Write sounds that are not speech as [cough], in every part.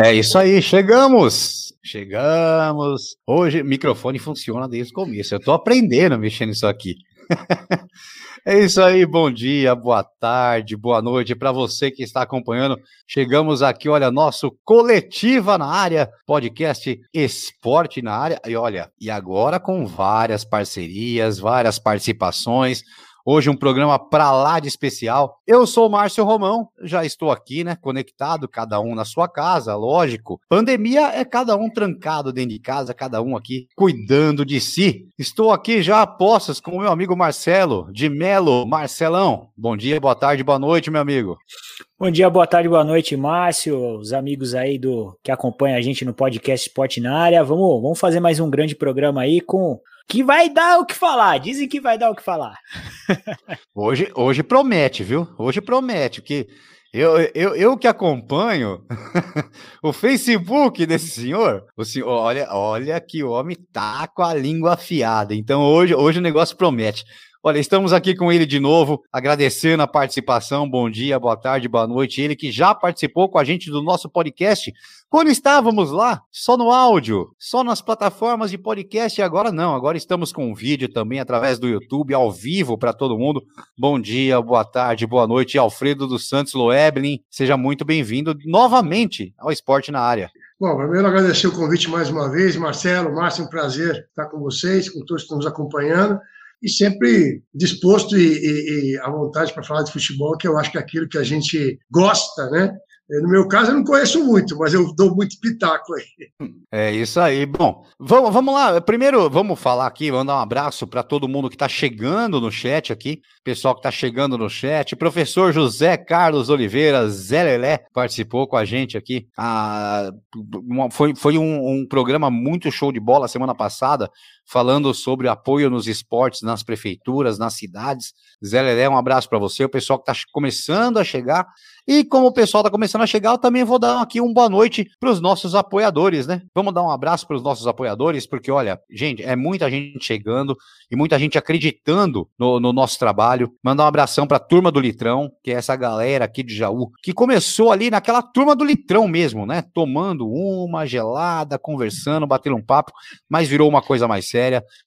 É isso aí, chegamos! Chegamos! Hoje o microfone funciona desde o começo. Eu tô aprendendo a mexer nisso aqui. [laughs] é isso aí, bom dia, boa tarde, boa noite para você que está acompanhando. Chegamos aqui, olha, nosso coletiva na área, podcast Esporte na área. E olha, e agora com várias parcerias, várias participações. Hoje um programa para lá de especial. Eu sou o Márcio Romão, já estou aqui, né, conectado, cada um na sua casa, lógico. Pandemia é cada um trancado dentro de casa, cada um aqui cuidando de si. Estou aqui já a postos com o meu amigo Marcelo de Melo. Marcelão, bom dia, boa tarde, boa noite, meu amigo. Bom dia, boa tarde, boa noite, Márcio, os amigos aí do que acompanham a gente no podcast Esporte na área. Vamos, vamos fazer mais um grande programa aí com que vai dar o que falar. Dizem que vai dar o que falar. [laughs] hoje, hoje promete, viu? Hoje promete, porque eu, eu, eu que acompanho [laughs] o Facebook desse senhor, o senhor, olha, olha que o homem tá com a língua afiada. Então hoje, hoje o negócio promete. Olha, estamos aqui com ele de novo, agradecendo a participação. Bom dia, boa tarde, boa noite. Ele que já participou com a gente do nosso podcast quando estávamos lá, só no áudio, só nas plataformas de podcast, e agora não, agora estamos com vídeo também através do YouTube, ao vivo para todo mundo. Bom dia, boa tarde, boa noite, Alfredo dos Santos Loeblin, seja muito bem-vindo novamente ao Esporte na Área. Bom, primeiro agradecer o convite mais uma vez, Marcelo, Márcio, um prazer estar com vocês, com todos que estão nos acompanhando e sempre disposto e, e, e à vontade para falar de futebol, que eu acho que é aquilo que a gente gosta, né? No meu caso, eu não conheço muito, mas eu dou muito pitaco aí. É isso aí. Bom, vamos, vamos lá. Primeiro, vamos falar aqui, mandar um abraço para todo mundo que está chegando no chat aqui, pessoal que está chegando no chat. Professor José Carlos Oliveira, Zé Lelé, participou com a gente aqui. Ah, foi foi um, um programa muito show de bola semana passada, falando sobre apoio nos esportes, nas prefeituras, nas cidades. Zé Lelé, um abraço para você, o pessoal que está começando a chegar. E como o pessoal está começando a chegar, eu também vou dar aqui uma boa noite para os nossos apoiadores, né? Vamos dar um abraço para os nossos apoiadores, porque olha, gente, é muita gente chegando e muita gente acreditando no, no nosso trabalho. Mandar um abração para a turma do Litrão, que é essa galera aqui de Jaú, que começou ali naquela turma do Litrão mesmo, né? Tomando uma gelada, conversando, batendo um papo, mas virou uma coisa mais séria.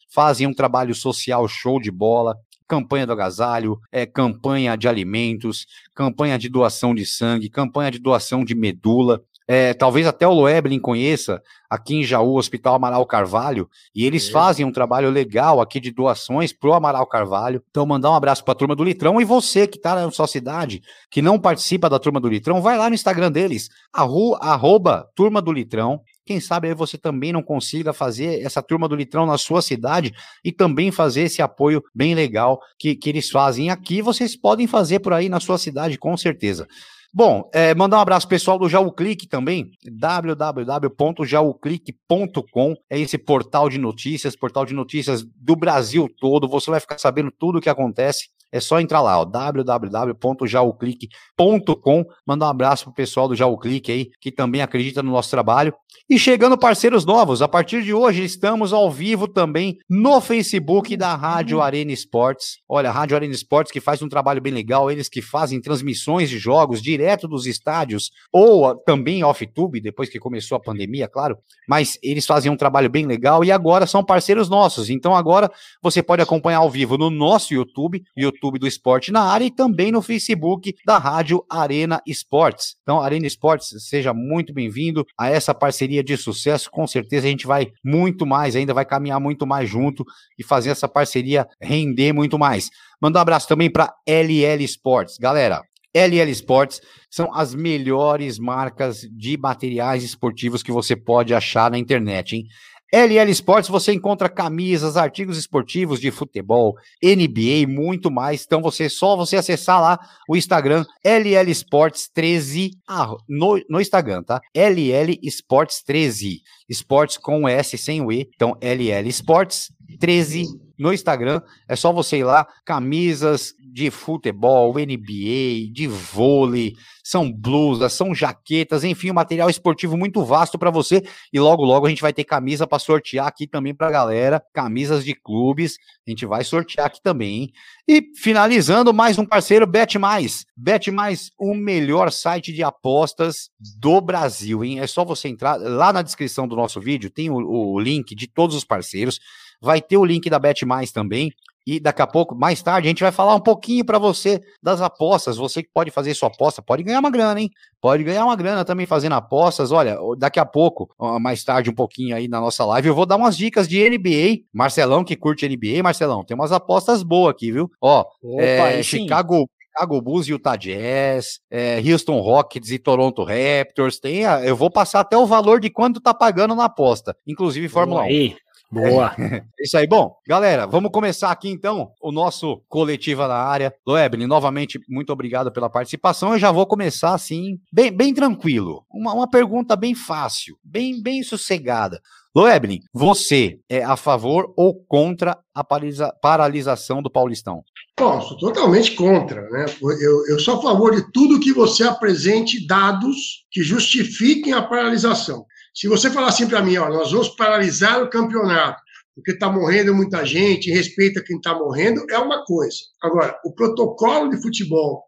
Fazem um trabalho social show de bola, campanha do agasalho, é, campanha de alimentos, campanha de doação de sangue, campanha de doação de medula. É, talvez até o Loeblin conheça aqui em Jaú, Hospital Amaral Carvalho, e eles é. fazem um trabalho legal aqui de doações pro Amaral Carvalho. Então, mandar um abraço para a turma do Litrão e você que está na sua cidade, que não participa da turma do Litrão, vai lá no Instagram deles, arro, arroba turma do Litrão, quem sabe aí você também não consiga fazer essa turma do litrão na sua cidade e também fazer esse apoio bem legal que, que eles fazem aqui. Vocês podem fazer por aí na sua cidade, com certeza. Bom, é, mandar um abraço pessoal do Jaú Clique também, www.jauclique.com, é esse portal de notícias, portal de notícias do Brasil todo, você vai ficar sabendo tudo o que acontece é só entrar lá, www.jauclique.com. Mandar um abraço pro pessoal do Jauclique aí, que também acredita no nosso trabalho. E chegando parceiros novos, a partir de hoje estamos ao vivo também no Facebook da Rádio Arena Esportes. Olha, a Rádio Arena Esportes que faz um trabalho bem legal, eles que fazem transmissões de jogos direto dos estádios ou também off-tube, depois que começou a pandemia, claro, mas eles fazem um trabalho bem legal e agora são parceiros nossos. Então agora você pode acompanhar ao vivo no nosso YouTube, YouTube YouTube do Esporte na área e também no Facebook da Rádio Arena Esportes. Então, Arena Esportes, seja muito bem-vindo a essa parceria de sucesso. Com certeza a gente vai muito mais, ainda vai caminhar muito mais junto e fazer essa parceria render muito mais. Manda um abraço também para LL Esportes. Galera, LL Sports são as melhores marcas de materiais esportivos que você pode achar na internet, hein? LL Sports você encontra camisas, artigos esportivos de futebol, NBA, muito mais. Então você só você acessar lá o Instagram LL Sports 13 ah, no, no Instagram, tá? LL Sports 13. Esportes com S sem o E. Então LL Sports 13 no Instagram. É só você ir lá, camisas de futebol, NBA, de vôlei, são blusas, são jaquetas, enfim, um material esportivo muito vasto para você. E logo, logo a gente vai ter camisa para sortear aqui também para galera, camisas de clubes, a gente vai sortear aqui também. Hein? E finalizando, mais um parceiro, Bet Mais. Bet Mais, o melhor site de apostas do Brasil, hein? É só você entrar lá na descrição do nosso vídeo, tem o, o link de todos os parceiros. Vai ter o link da Bet Mais também. E daqui a pouco, mais tarde, a gente vai falar um pouquinho para você das apostas. Você que pode fazer sua aposta, pode ganhar uma grana, hein? Pode ganhar uma grana também fazendo apostas. Olha, daqui a pouco, mais tarde, um pouquinho aí na nossa live, eu vou dar umas dicas de NBA. Marcelão, que curte NBA, Marcelão, tem umas apostas boas aqui, viu? Ó, Opa, é, Chicago, Chicago Bulls e Utah Jazz, é, Houston Rockets e Toronto Raptors. Tem, eu vou passar até o valor de quanto tá pagando na aposta, inclusive Fórmula 1. Boa. [laughs] É isso aí. Bom, galera, vamos começar aqui então o nosso coletiva na área. Loebni, novamente, muito obrigado pela participação. Eu já vou começar assim, bem, bem tranquilo. Uma, uma pergunta bem fácil, bem, bem sossegada. Loebni, você é a favor ou contra a paralisa paralisação do Paulistão? Bom, sou totalmente contra. Né? Eu, eu sou a favor de tudo que você apresente dados que justifiquem a paralisação. Se você falar assim para mim, ó, nós vamos paralisar o campeonato, porque está morrendo muita gente, respeita quem está morrendo, é uma coisa. Agora, o protocolo de futebol,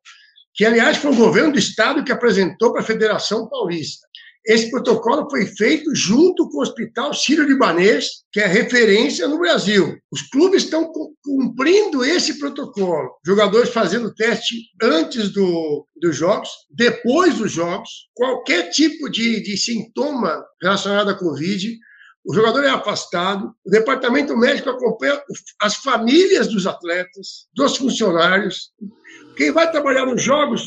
que aliás foi o governo do estado que apresentou para a Federação Paulista, esse protocolo foi feito junto com o Hospital Sírio-Libanês, que é referência no Brasil. Os clubes estão cumprindo esse protocolo. Jogadores fazendo teste antes do, dos jogos, depois dos jogos, qualquer tipo de, de sintoma relacionado à Covid. O jogador é afastado, o departamento médico acompanha as famílias dos atletas, dos funcionários, quem vai trabalhar nos jogos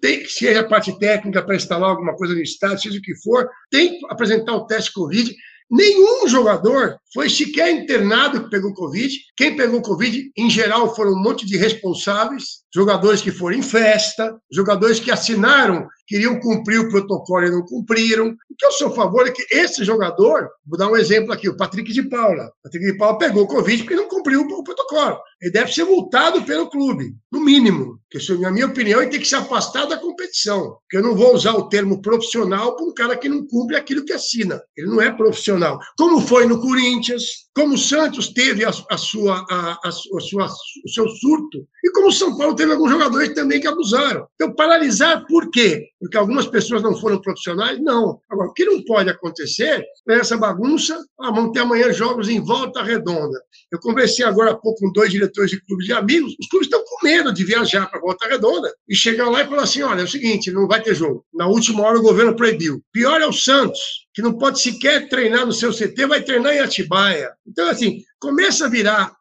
tem que ser a parte técnica para instalar alguma coisa no estádio, seja o que for, tem que apresentar o teste Covid. Nenhum jogador foi sequer internado que pegou Covid. Quem pegou Covid, em geral, foram um monte de responsáveis, jogadores que foram em festa, jogadores que assinaram, queriam cumprir o protocolo e não cumpriram. O que eu sou a favor é que esse jogador, vou dar um exemplo aqui, o Patrick de Paula. O Patrick de Paula pegou Covid porque não cumpriu o protocolo. Ele deve ser multado pelo clube, no mínimo. Porque, na minha opinião, ele tem que se afastar da competição. Porque eu não vou usar o termo profissional para um cara que não cumpre aquilo que assina. Ele não é profissional. Como foi no Corinthians, como o Santos teve a, a sua, a, a, sua, o seu surto, e como o São Paulo teve alguns jogadores também que abusaram. Então, paralisar por quê? Porque algumas pessoas não foram profissionais? Não. Agora, o que não pode acontecer é essa bagunça, ah, vamos ter amanhã jogos em volta redonda. Eu conversei agora há pouco com dois diretores de clubes de amigos, os clubes estão com medo de viajar para volta redonda e chegar lá e falar assim, olha, é o seguinte, não vai ter jogo. Na última hora o governo proibiu. Pior é o Santos, que não pode sequer treinar no seu CT, vai treinar em Atibaia. Então, assim, começa a virar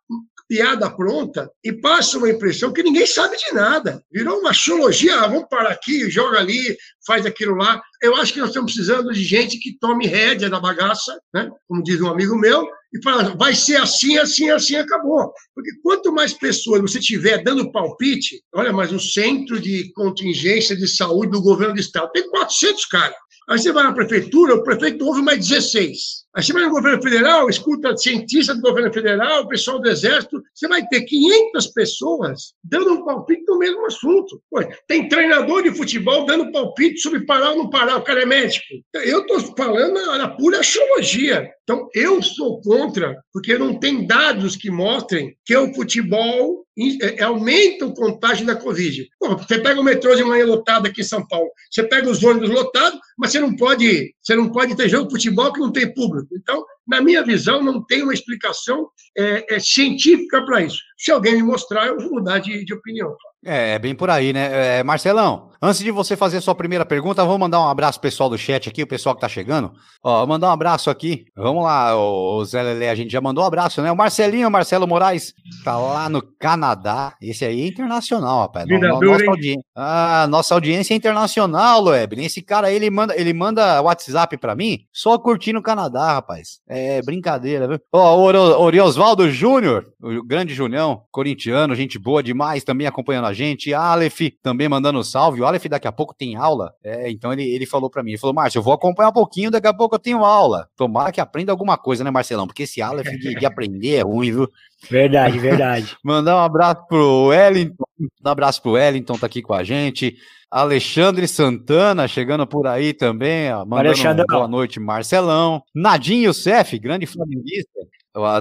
piada pronta e passa uma impressão que ninguém sabe de nada. Virou uma xologia, ah, vamos parar aqui, joga ali, faz aquilo lá. Eu acho que nós estamos precisando de gente que tome rédea da bagaça, né? como diz um amigo meu, e fala, vai ser assim, assim, assim, acabou. Porque quanto mais pessoas você tiver dando palpite, olha, mas o centro de contingência de saúde do governo do estado tem 400 caras. Aí você vai na prefeitura, o prefeito ouve mais 16. Você vai no governo federal, escuta cientista do governo federal, pessoal do exército, você vai ter 500 pessoas dando um palpite no mesmo assunto. Pô, tem treinador de futebol dando palpite sobre parar ou não parar, o cara é médico. Eu estou falando na pura astrologia. Então, eu sou contra, porque não tem dados que mostrem que o futebol é, aumenta o contágio da Covid. Pô, você pega o metrô de manhã lotado aqui em São Paulo, você pega os ônibus lotados, mas você não pode, você não pode ter jogo de futebol que não tem público. Então, na minha visão, não tem uma explicação é, é, científica para isso. Se alguém me mostrar, eu vou mudar de, de opinião. É, é bem por aí, né? É, Marcelão, antes de você fazer a sua primeira pergunta, vou mandar um abraço pro pessoal do chat aqui, o pessoal que tá chegando. Ó, mandar um abraço aqui. Vamos lá, o Zé Lelé, a gente já mandou um abraço, né? O Marcelinho, Marcelo Moraes, tá lá no Canadá. Esse aí é internacional, rapaz. No, nossa, audi... ah, nossa audiência é internacional, Loeb. Esse cara aí, ele manda, ele manda WhatsApp pra mim, só curtindo o Canadá, rapaz. É brincadeira, viu? Ó, o Oriosvaldo Júnior, o grande Junião, corintiano, gente boa demais, também acompanhando a gente. Aleph também mandando salve. O Aleph daqui a pouco tem aula. É, então ele, ele falou para mim, ele falou, Márcio, eu vou acompanhar um pouquinho, daqui a pouco eu tenho aula. Tomara que aprenda alguma coisa, né, Marcelão? Porque esse Aleph de, de aprender é ruim, viu? Verdade, verdade. [laughs] Mandar um abraço pro Wellington, um abraço pro Wellington, tá aqui com a gente. Alexandre Santana chegando por aí também, ó, mandando boa noite, Marcelão. Nadinho Cef, grande flamenguista.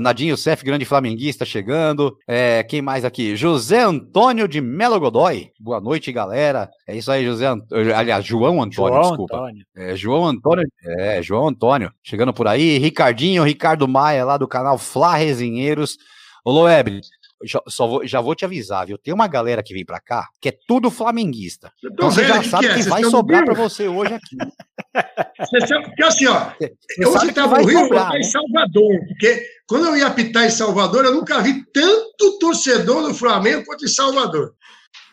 Nadinho Cef, grande flamenguista, chegando. É, quem mais aqui? José Antônio de Melo Godoy. Boa noite, galera. É isso aí, José. Ant... Aliás, João Antônio, João desculpa. Antônio. É, João Antônio. É, João Antônio. Chegando por aí. Ricardinho, Ricardo Maia, lá do canal Fla Resenheiros. Ô, Loeb, já, só vou, já vou te avisar, viu? Tem uma galera que vem pra cá que é tudo flamenguista. Então você já sabe que, que, é? que vai sobrar para você hoje aqui. [laughs] Você sabe, porque assim, ó, eu você estava no Rio, sobrar, eu né? em Salvador, porque quando eu ia apitar em Salvador, eu nunca vi tanto torcedor do Flamengo quanto em Salvador.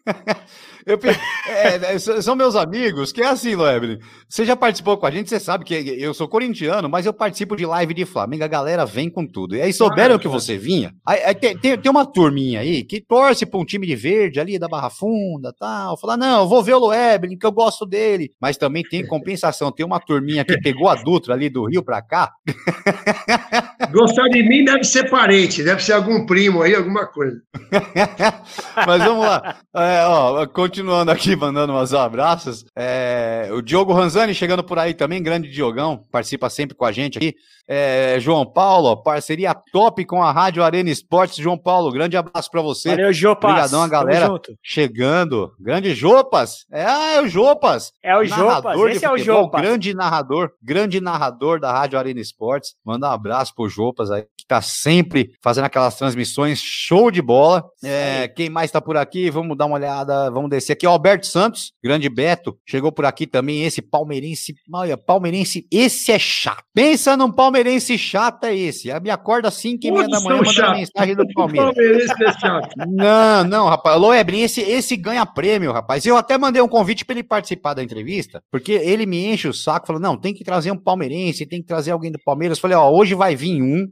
[laughs] Eu, é, é são meus amigos, que é assim, Loebre. Você já participou com a gente, você sabe que eu sou corintiano, mas eu participo de live de Flamengo, a galera vem com tudo. E aí souberam ah, que você vinha. Aí, aí tem, tem, tem, uma turminha aí que torce pra um time de verde ali da Barra Funda tal. Falar, não, eu vou ver o Loebre, que eu gosto dele. Mas também tem compensação. Tem uma turminha que pegou a Dutra ali do Rio pra cá. [laughs] Gostar de mim deve ser parente, deve ser algum primo aí, alguma coisa. [laughs] mas vamos lá. É, ó, continuando aqui, mandando umas abraços. É, o Diogo Ranzani chegando por aí também, grande Diogão, participa sempre com a gente aqui. É, João Paulo, parceria top com a Rádio Arena Esportes. João Paulo, grande abraço para você. Valeu, Jopas. Obrigadão a galera chegando. Grande Jopas. É, é o Jopas. É o Jopas, esse é o Jopas. Grande narrador, grande narrador da Rádio Arena Esportes. Manda um abraço pro Jopas aí, que tá sempre fazendo aquelas transmissões show de bola. É, quem mais tá por aqui? Vamos dar uma olhada, vamos descer aqui o Alberto Santos, grande Beto, chegou por aqui também. Esse palmeirense, olha, palmeirense, esse é chato. Pensa num palmeirense chato, é esse. Me acorda 5 e meia da manhã mandando mensagem do [laughs] Palmeiras. palmeirense é chato. Não, não, rapaz. Loebrin, esse, esse ganha prêmio, rapaz. Eu até mandei um convite para ele participar da entrevista, porque ele me enche o saco, falou: não, tem que trazer um palmeirense, tem que trazer alguém do Palmeiras. Falei: ó, hoje vai vir um,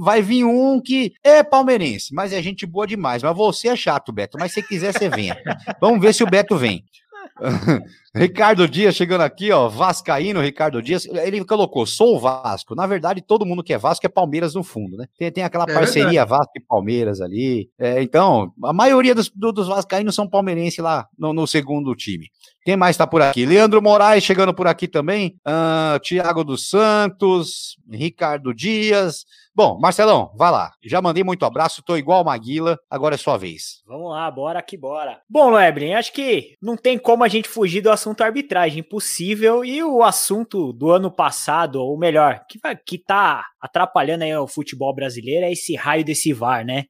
vai vir um que é palmeirense, mas é gente boa demais. Mas você é chato, Beto. Mas se quiser, você venha. Vamos ver se o Beto vem. [laughs] Ricardo Dias chegando aqui, ó, Vascaíno, Ricardo Dias, ele colocou, sou o Vasco. Na verdade, todo mundo que é Vasco é Palmeiras no fundo, né? Tem, tem aquela é parceria verdade. Vasco e Palmeiras ali. É, então, a maioria dos, dos Vascaínos são palmeirenses lá no, no, segundo time. Quem mais tá por aqui? Leandro Moraes chegando por aqui também. Uh, Tiago dos Santos, Ricardo Dias. Bom, Marcelão, vai lá. Já mandei muito abraço, tô igual Maguila, agora é sua vez. Vamos lá, bora que bora. Bom, Lebrin, acho que não tem como a gente fugir do assunto arbitragem, impossível. E o assunto do ano passado, ou melhor, que, que tá atrapalhando aí o futebol brasileiro é esse raio desse VAR, né?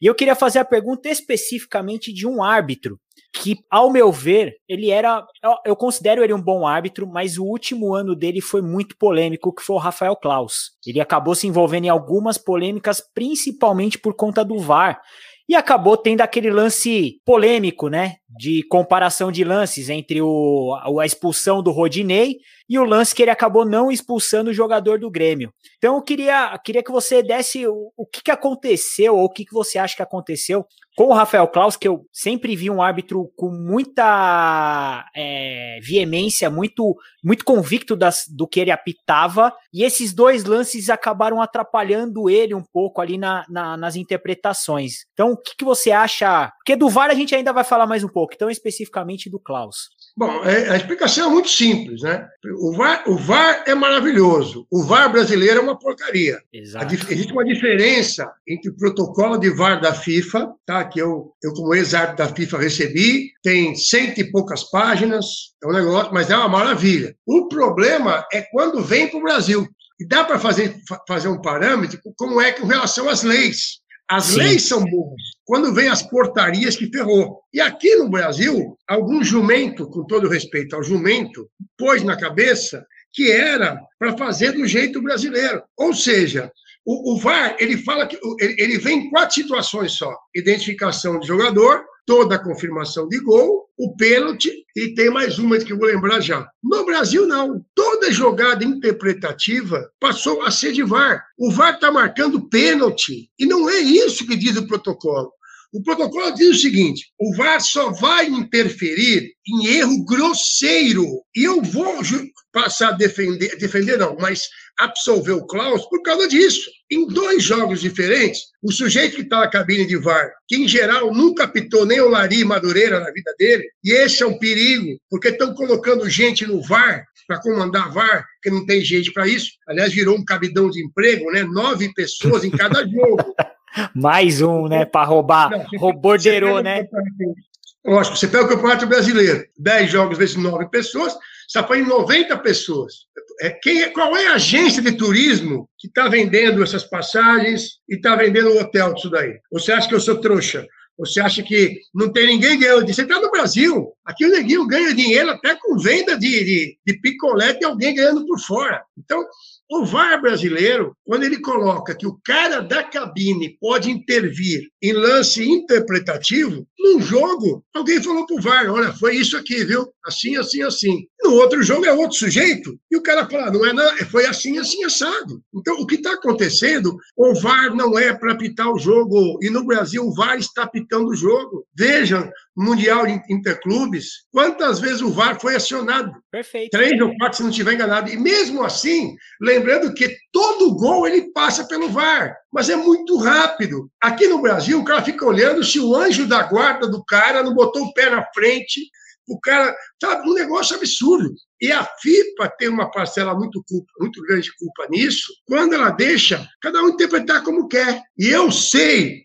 E eu queria fazer a pergunta especificamente de um árbitro que, ao meu ver, ele era. Eu considero ele um bom árbitro, mas o último ano dele foi muito polêmico, que foi o Rafael Klaus. Ele acabou se envolvendo em algumas polêmicas, principalmente por conta do VAR. E acabou tendo aquele lance polêmico, né? De comparação de lances entre o, a expulsão do Rodinei e o lance que ele acabou não expulsando o jogador do Grêmio. Então eu queria, queria que você desse o, o que, que aconteceu, ou o que, que você acha que aconteceu com o Rafael Klaus, que eu sempre vi um árbitro com muita é, veemência, muito, muito convicto das, do que ele apitava, e esses dois lances acabaram atrapalhando ele um pouco ali na, na, nas interpretações. Então, o que, que você acha? Porque do VAR a gente ainda vai falar mais um pouco, então especificamente do Klaus. Bom, é, a explicação é muito simples, né? O VAR, o VAR é maravilhoso, o VAR brasileiro é uma porcaria. Exato. existe uma diferença entre o protocolo de VAR da FIFA, tá? que eu, eu como ex-árbitro da FIFA, recebi, tem cento e poucas páginas, é um negócio, mas é uma maravilha. O problema é quando vem para o Brasil. E dá para fazer, fazer um parâmetro como é com relação às leis. As Sim. leis são boas. Quando vem as portarias que ferrou. E aqui no Brasil, algum jumento, com todo respeito ao jumento, pôs na cabeça que era para fazer do jeito brasileiro. Ou seja, o, o, VAR, ele fala que ele, ele vem em quatro situações só: identificação de jogador, toda a confirmação de gol, o pênalti e tem mais uma que eu vou lembrar já. No Brasil, não. Toda jogada interpretativa passou a ser de VAR. O VAR está marcando pênalti. E não é isso que diz o protocolo. O protocolo diz o seguinte: o VAR só vai interferir em erro grosseiro. E eu vou passar a defender, defender não, mas absolver o Klaus por causa disso. Em dois jogos diferentes, o sujeito que está na cabine de VAR, que em geral nunca pitou nem o Lari Madureira na vida dele, e esse é um perigo, porque estão colocando gente no VAR para comandar VAR, que não tem gente para isso. Aliás, virou um cabidão de emprego, né? Nove pessoas em cada [laughs] jogo. Mais um, né, para roubar. Roborderou, né? Lógico, você pega o Campeonato Brasileiro, 10 jogos vezes 9 pessoas, você põe 90 pessoas. É, quem, é, qual é a agência de turismo que está vendendo essas passagens e está vendendo o hotel disso daí? Você acha que eu sou trouxa? Você acha que não tem ninguém ganhando? Você está no Brasil. Aqui o neguinho ganha dinheiro até com venda de, de, de picolé e alguém ganhando por fora. Então, o VAR brasileiro, quando ele coloca que o cara da cabine pode intervir em lance interpretativo, num jogo, alguém falou pro VAR: olha, foi isso aqui, viu? Assim, assim, assim. No outro jogo é outro sujeito, e o cara fala: não é, não, foi assim, assim, assado. Então, o que está acontecendo, o VAR não é para apitar o jogo, e no Brasil o VAR está apitando o jogo. Vejam, Mundial Interclubes, quantas vezes o VAR foi acionado? Perfeito. Três ou quatro, se não estiver enganado. E mesmo assim, lembrando que todo gol ele passa pelo VAR, mas é muito rápido. Aqui no Brasil, o cara fica olhando se o anjo da guarda do cara não botou o pé na frente, o cara, sabe, um negócio absurdo. E a FIFA tem uma parcela muito, culpa, muito grande de culpa nisso, quando ela deixa cada um interpretar como quer. E eu sei,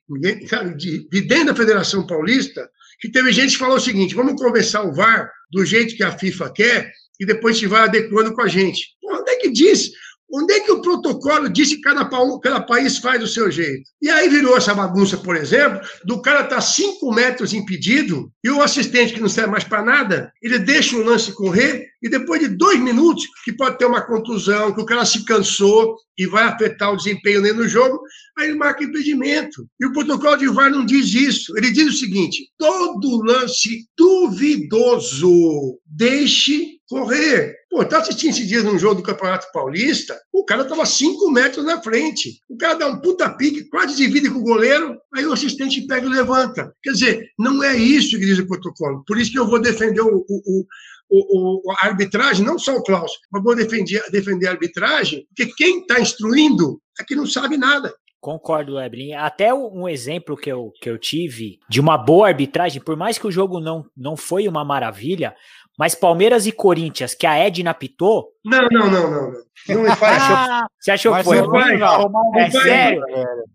de, de dentro da Federação Paulista, que teve gente que falou o seguinte: vamos conversar o VAR do jeito que a FIFA quer e depois gente vai adequando com a gente. Onde é que diz? Onde é que o protocolo diz que cada, cada país faz do seu jeito? E aí virou essa bagunça, por exemplo, do cara estar tá cinco metros impedido e o assistente que não serve mais para nada, ele deixa o lance correr e depois de dois minutos, que pode ter uma contusão, que o cara se cansou e vai afetar o desempenho dele no jogo, aí ele marca impedimento. E o protocolo de VAR não diz isso. Ele diz o seguinte: todo lance duvidoso, deixe correr. Pô, tá assistindo esse dia num jogo do Campeonato Paulista, o cara tava cinco metros na frente. O cara dá um puta pique, quase divide com o goleiro, aí o assistente pega e levanta. Quer dizer, não é isso que diz o protocolo. Por isso que eu vou defender o, o, o, o, a arbitragem, não só o Klaus, mas vou defender, defender a arbitragem, porque quem está instruindo é que não sabe nada. Concordo, Lebrin. Até um exemplo que eu, que eu tive de uma boa arbitragem, por mais que o jogo não, não foi uma maravilha, mas Palmeiras e Corinthians, que a Edna pitou. Não, não, não, não. Não, não faz. Ah, você achou que foi? Não, faz, não, não é faz, sério?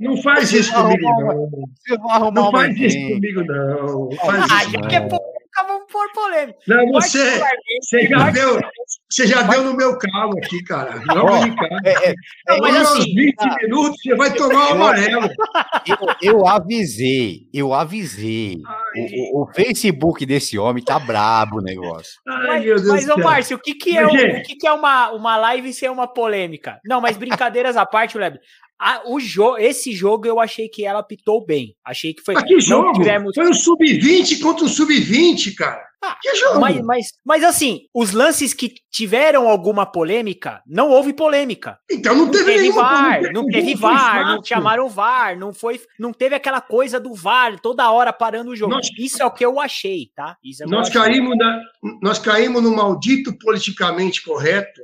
Não faz isso comigo, não. Não faz isso comigo, não. Faz ah, isso, não vamos pôr polêmica. Não, você, você já, deu, você já deu no meu calo aqui, cara. Não, oh, é, é, é, mas assim, 20 tá. minutos, você vai tomar o amarelo. [laughs] Eu, eu avisei, eu avisei. O, o, Facebook desse homem tá brabo o negócio. Ai, mas, mas ô, Márcio, o que, que é, o, o que, que é uma, uma live sem uma polêmica? Não, mas brincadeiras à parte, Leb. A, o jo esse jogo eu achei que ela pitou bem. Achei que foi. Mas que jogo? Tivemos... Foi um sub-20 contra um sub-20, cara. Ah, que jogo? Mas, mas, mas, assim, os lances que tiveram alguma polêmica, não houve polêmica. Então não, não teve, teve VAR, não teve VAR, não chamaram VAR, não foi, não teve aquela coisa do VAR toda hora parando o jogo. Nós, Isso é o que eu achei, tá? É nós caímos na, nós caímos no maldito politicamente correto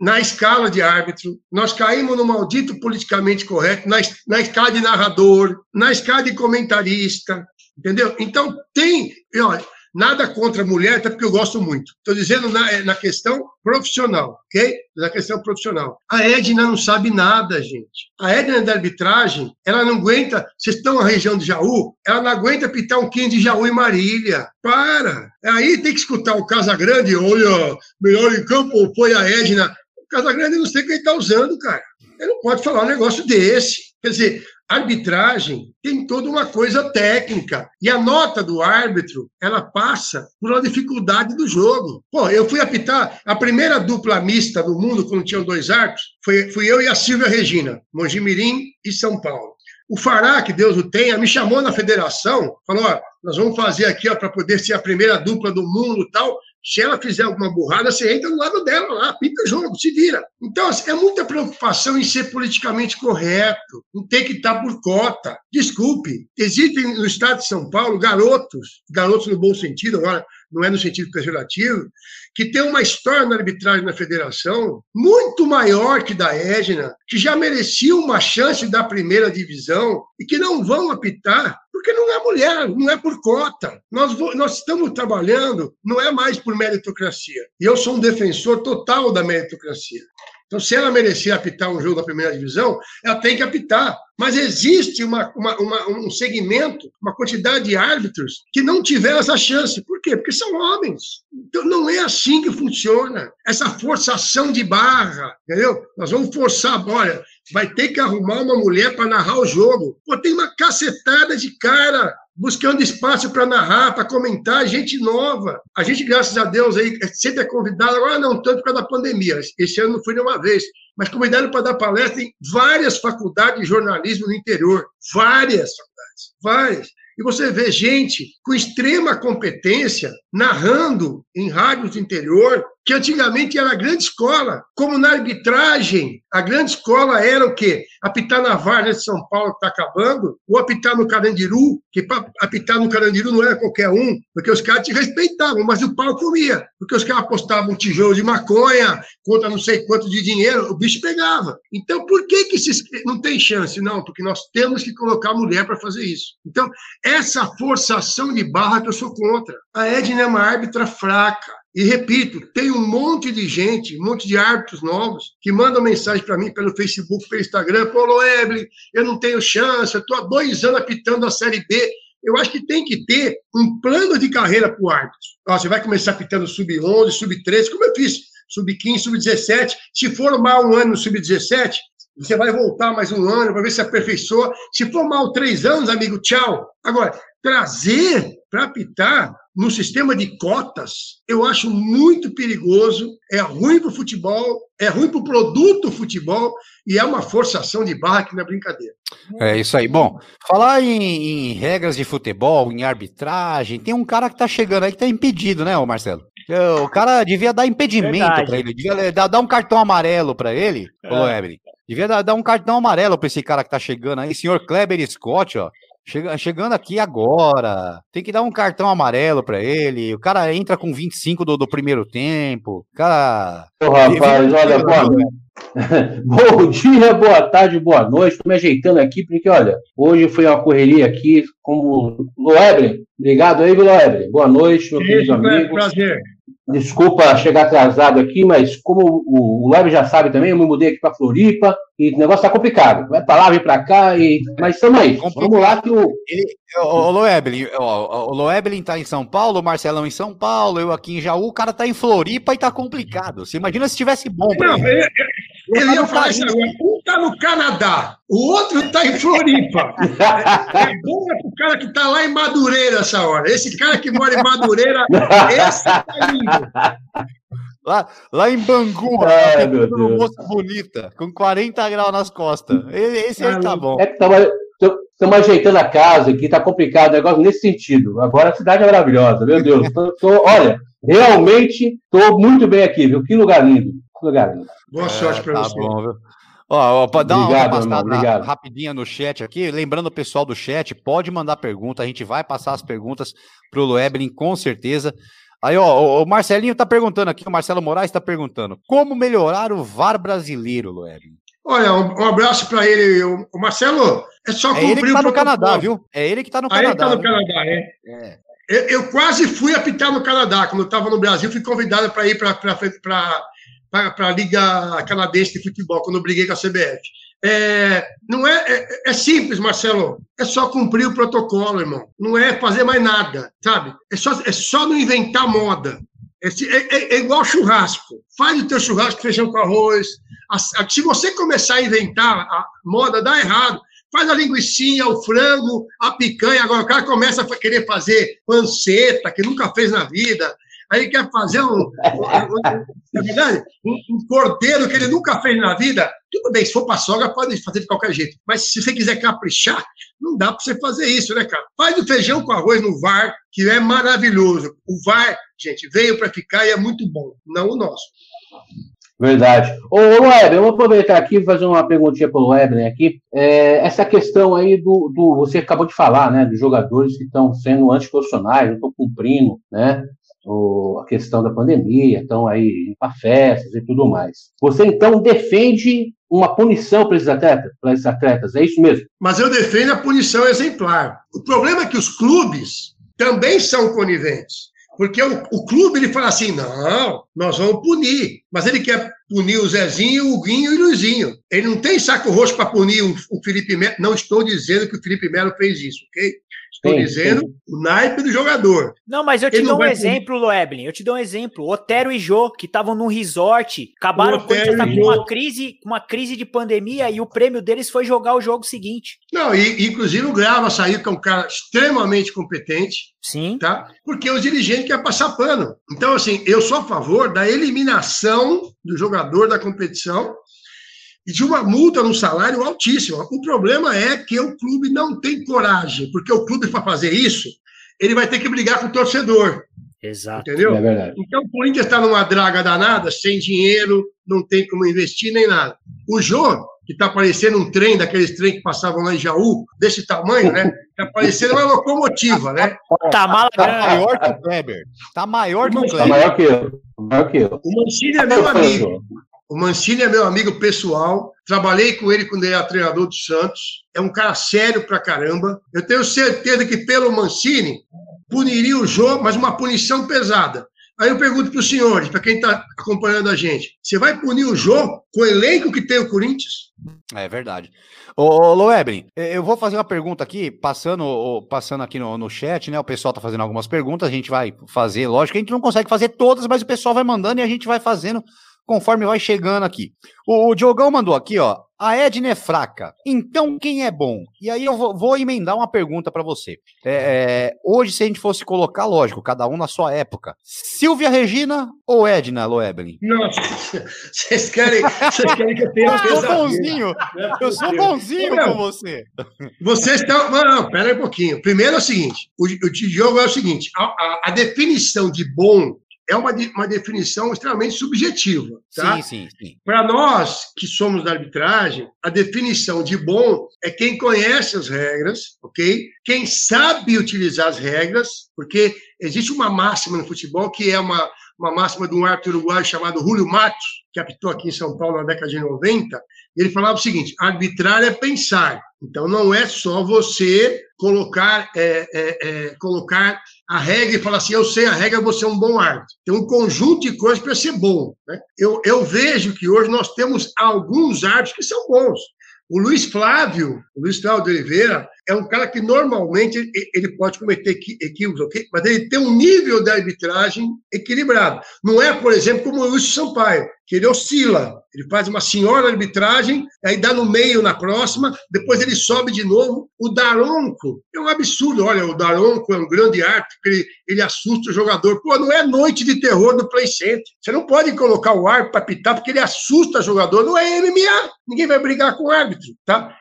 na escala de árbitro, nós caímos no maldito politicamente correto na, na escala de narrador, na escala de comentarista, entendeu? Então tem, olha, Nada contra mulher, até porque eu gosto muito. Estou dizendo na, na, questão profissional, ok? Na questão profissional. A Edna não sabe nada, gente. A Edna da arbitragem, ela não aguenta. Vocês estão na região de Jaú, ela não aguenta pitar um quinho de Jaú e Marília. Para! Aí tem que escutar o Casagrande, olha, melhor em campo foi a Edna. O Casagrande não sei quem está usando, cara. Ele não pode falar um negócio desse. Quer dizer, arbitragem tem toda uma coisa técnica. E a nota do árbitro, ela passa por uma dificuldade do jogo. Pô, eu fui apitar a primeira dupla mista do mundo, quando tinham dois arcos, foi, fui eu e a Silvia Regina, Mojimirim e São Paulo. O Fará, que Deus o tenha, me chamou na federação, falou: ó, nós vamos fazer aqui para poder ser a primeira dupla do mundo tal. Se ela fizer alguma burrada, você entra no lado dela lá, pinta o jogo, se vira. Então, assim, é muita preocupação em ser politicamente correto, em ter que estar por cota. Desculpe, existem no estado de São Paulo garotos, garotos no bom sentido, agora não é no sentido pejorativo, que tem uma história na arbitragem na federação muito maior que da Edna, que já mereciam uma chance da primeira divisão e que não vão apitar porque não é mulher, não é por cota. Nós, nós estamos trabalhando, não é mais por meritocracia. E eu sou um defensor total da meritocracia. Então, se ela merecer apitar um jogo da primeira divisão, ela tem que apitar. Mas existe uma, uma, uma, um segmento, uma quantidade de árbitros que não tiveram essa chance. Por quê? Porque são homens. Então, não é assim que funciona. Essa forçação de barra, entendeu? Nós vamos forçar, olha, vai ter que arrumar uma mulher para narrar o jogo. Pô, tem uma cacetada de cara buscando espaço para narrar, para comentar, gente nova. A gente, graças a Deus, aí sempre é convidado, agora não tanto por causa da pandemia, esse ano não fui nenhuma vez, mas convidado para dar palestra em várias faculdades de jornalismo no interior, várias faculdades, várias. E você vê gente com extrema competência narrando em rádios do interior, que antigamente era a grande escola, como na arbitragem, a grande escola era o quê? Apitar na Vargem de São Paulo, que está acabando, ou apitar no Carandiru, que para apitar no Carandiru não era qualquer um, porque os caras te respeitavam, mas o pau comia, porque os caras apostavam um tijolo de maconha contra não sei quanto de dinheiro, o bicho pegava. Então, por que, que se... não tem chance? Não, porque nós temos que colocar mulher para fazer isso. Então, essa forçação de barra que eu sou contra. A Edna é uma árbitra fraca. E repito, tem um monte de gente, um monte de árbitros novos que mandam mensagem para mim pelo Facebook, pelo Instagram, Paulo Eble, eu não tenho chance, eu estou há dois anos apitando a Série B. Eu acho que tem que ter um plano de carreira para o árbitro. Você vai começar apitando sub-11, sub-13, como eu fiz, sub-15, sub-17. Se formar um ano no sub-17, você vai voltar mais um ano para ver se aperfeiçoa. Se for mal três anos, amigo, tchau. Agora, trazer para apitar no sistema de cotas, eu acho muito perigoso, é ruim para o futebol, é ruim para o produto futebol e é uma forçação de barra que não é brincadeira. É isso aí. Bom, falar em, em regras de futebol, em arbitragem, tem um cara que está chegando aí que está impedido, né, Marcelo? O cara devia dar impedimento para ele, devia dar, dar, um cartão amarelo para ele, é. ô Evelyn. Devia dar, dar um cartão amarelo para esse cara que está chegando aí, senhor Kleber Scott, ó. Chega, chegando aqui agora, tem que dar um cartão amarelo para ele. O cara entra com 25 do, do primeiro tempo. Cara. Ô, rapaz, olha, boa, [laughs] bom dia, boa tarde, boa noite. Estou me ajeitando aqui, porque, olha, hoje foi uma correria aqui, como Loebre. Obrigado aí, Loebre. Boa noite, meu querido amigo. Prazer. Desculpa chegar atrasado aqui, mas como o Web já sabe também, eu me mudei aqui para Floripa e o negócio tá complicado. Vai para lá, vem para cá, e... mas estamos aí. Complicado. Vamos lá que o. Ele, o Loeblin, o, Loeblin tá em São Paulo, o Marcelão em São Paulo, eu aqui em Jaú, o cara tá em Floripa e tá complicado. Você imagina se tivesse bom. Não, ele. Ele ia falar isso agora. Um tá no Canadá, o outro tá em Floripa. É, [laughs] é bom é pro cara que tá lá em Madureira essa hora. Esse cara que mora em Madureira, esse tá lindo. Lá, lá em Bangu, Ai, uma moça bonita, com 40 graus nas costas. Esse aí tá bom. É que estamos ajeitando a casa aqui, tá complicado o negócio nesse sentido. Agora a cidade é maravilhosa, meu Deus. tô, tô, olha, realmente estou muito bem aqui, viu? Que lugar lindo. Que lugar lindo. Boa sorte para é, tá você. Bom, viu? Ó, ó, dar obrigado, uma passada rapidinha no chat aqui. Lembrando o pessoal do chat, pode mandar pergunta. A gente vai passar as perguntas para o Loeblin, com certeza. Aí, ó, o Marcelinho tá perguntando aqui, o Marcelo Moraes tá perguntando: como melhorar o VAR brasileiro, Loeblin? Olha, um, abraço para ele. O, Marcelo, é só cumprir é ele que tá no Canadá, viu? É ele que tá no ah, Canadá. Ele tá no Canadá, é. é. Eu, eu, quase fui apitar no Canadá. Quando eu estava no Brasil, fui convidado para ir para a Liga Canadense de Futebol, quando eu briguei com a CBF. É, não é, é, é, simples, Marcelo. É só cumprir o protocolo, irmão. Não é fazer mais nada, sabe? É só, é só não inventar moda. É, é, é igual churrasco. Faz o teu churrasco feijão com arroz. Se você começar a inventar a moda, dá errado. faz a linguiçinha, o frango, a picanha. Agora o cara começa a querer fazer panceta, que nunca fez na vida. Aí quer fazer um, é? Um, um, cordeiro que ele nunca fez na vida. Tudo bem, se for para sogra, pode fazer de qualquer jeito. Mas se você quiser caprichar, não dá para você fazer isso, né, cara? Faz o feijão com arroz no VAR, que é maravilhoso. O VAR, gente, veio para ficar e é muito bom, não o nosso. Verdade. Ô, Weber, eu vou aproveitar aqui e fazer uma perguntinha para o Weber aqui. É, essa questão aí do, do. Você acabou de falar, né? Dos jogadores que estão sendo antiprofissionais, não estão cumprindo, né? A questão da pandemia, estão aí para festas e tudo mais. Você então defende uma punição para esses atletas, para esses atletas, é isso mesmo? Mas eu defendo a punição exemplar. O problema é que os clubes também são coniventes. Porque o, o clube ele fala assim: não, nós vamos punir. Mas ele quer punir o Zezinho, o Guinho e o Luizinho. Ele não tem saco roxo para punir o, o Felipe Melo. Não estou dizendo que o Felipe Melo fez isso, ok? Estou sim, dizendo sim. o naipe do jogador. Não, mas eu te Ele dou um exemplo, Loeblin. Eu te dou um exemplo. Otero e Jô, que estavam num resort, acabaram com uma crise, uma crise de pandemia e o prêmio deles foi jogar o jogo seguinte. Não, e inclusive o Grava saiu, que é um cara extremamente competente. Sim. Tá? Porque os dirigentes querem passar pano. Então, assim, eu sou a favor da eliminação do jogador da competição e de uma multa no salário altíssima. O problema é que o clube não tem coragem, porque o clube, para fazer isso, ele vai ter que brigar com o torcedor. Exato. Entendeu? É então o Corinthians está numa draga danada, sem dinheiro, não tem como investir nem nada. O Jô, que está parecendo um trem, daqueles trem que passavam lá em Jaú, desse tamanho, né? Está parecendo uma locomotiva, né? Tá maior que o Kleber. Está maior que o Kleber. Está maior que eu. Maior que eu. O Mancini é meu amigo. O Mancini é meu amigo pessoal, trabalhei com ele quando ele era treinador do Santos, é um cara sério pra caramba. Eu tenho certeza que pelo Mancini puniria o jogo, mas uma punição pesada. Aí eu pergunto para os senhores, para quem está acompanhando a gente, você vai punir o jogo com o elenco que tem o Corinthians? É verdade. Ô, Loebrin, eu vou fazer uma pergunta aqui, passando, passando aqui no, no chat, né? O pessoal tá fazendo algumas perguntas, a gente vai fazer, lógico a gente não consegue fazer todas, mas o pessoal vai mandando e a gente vai fazendo conforme vai chegando aqui. O, o Diogão mandou aqui, ó. A Edna é fraca, então quem é bom? E aí eu vou, vou emendar uma pergunta para você. É, é, hoje, se a gente fosse colocar, lógico, cada um na sua época, Silvia Regina ou Edna Loeblin? Nossa, [laughs] vocês querem, vocês querem que eu tenha Eu sou bonzinho, eu sou bonzinho com você. Vocês estão. Não, não, pera aí um pouquinho. Primeiro é o seguinte: o, o Diogo é o seguinte: a, a, a definição de bom é uma, uma definição extremamente subjetiva. Tá? Sim, sim, sim. Para nós que somos da arbitragem, a definição de bom é quem conhece as regras, ok? Quem sabe utilizar as regras, porque existe uma máxima no futebol que é uma, uma máxima de um árbitro uruguaio chamado Julio Matos, que apitou aqui em São Paulo na década de 90. Ele falava o seguinte: arbitrar é pensar. Então não é só você colocar, é, é, é, colocar a regra e falar assim, eu sei a regra, você é um bom árbitro. Tem um conjunto de coisas para ser bom. Né? Eu, eu vejo que hoje nós temos alguns árbitros que são bons. O Luiz Flávio, o Luiz Flávio de Oliveira, é um cara que normalmente ele pode cometer equívocos, okay? mas ele tem um nível de arbitragem equilibrado. Não é, por exemplo, como o Luiz Sampaio, que ele oscila. Ele faz uma senhora arbitragem, aí dá no meio na próxima, depois ele sobe de novo. O Daronco é um absurdo. Olha, o Daronco é um grande árbitro, ele, ele assusta o jogador. Pô, não é noite de terror no Play Center. Você não pode colocar o árbitro para pitar, porque ele assusta o jogador. Não é MMA. Ninguém vai brigar com o árbitro, tá?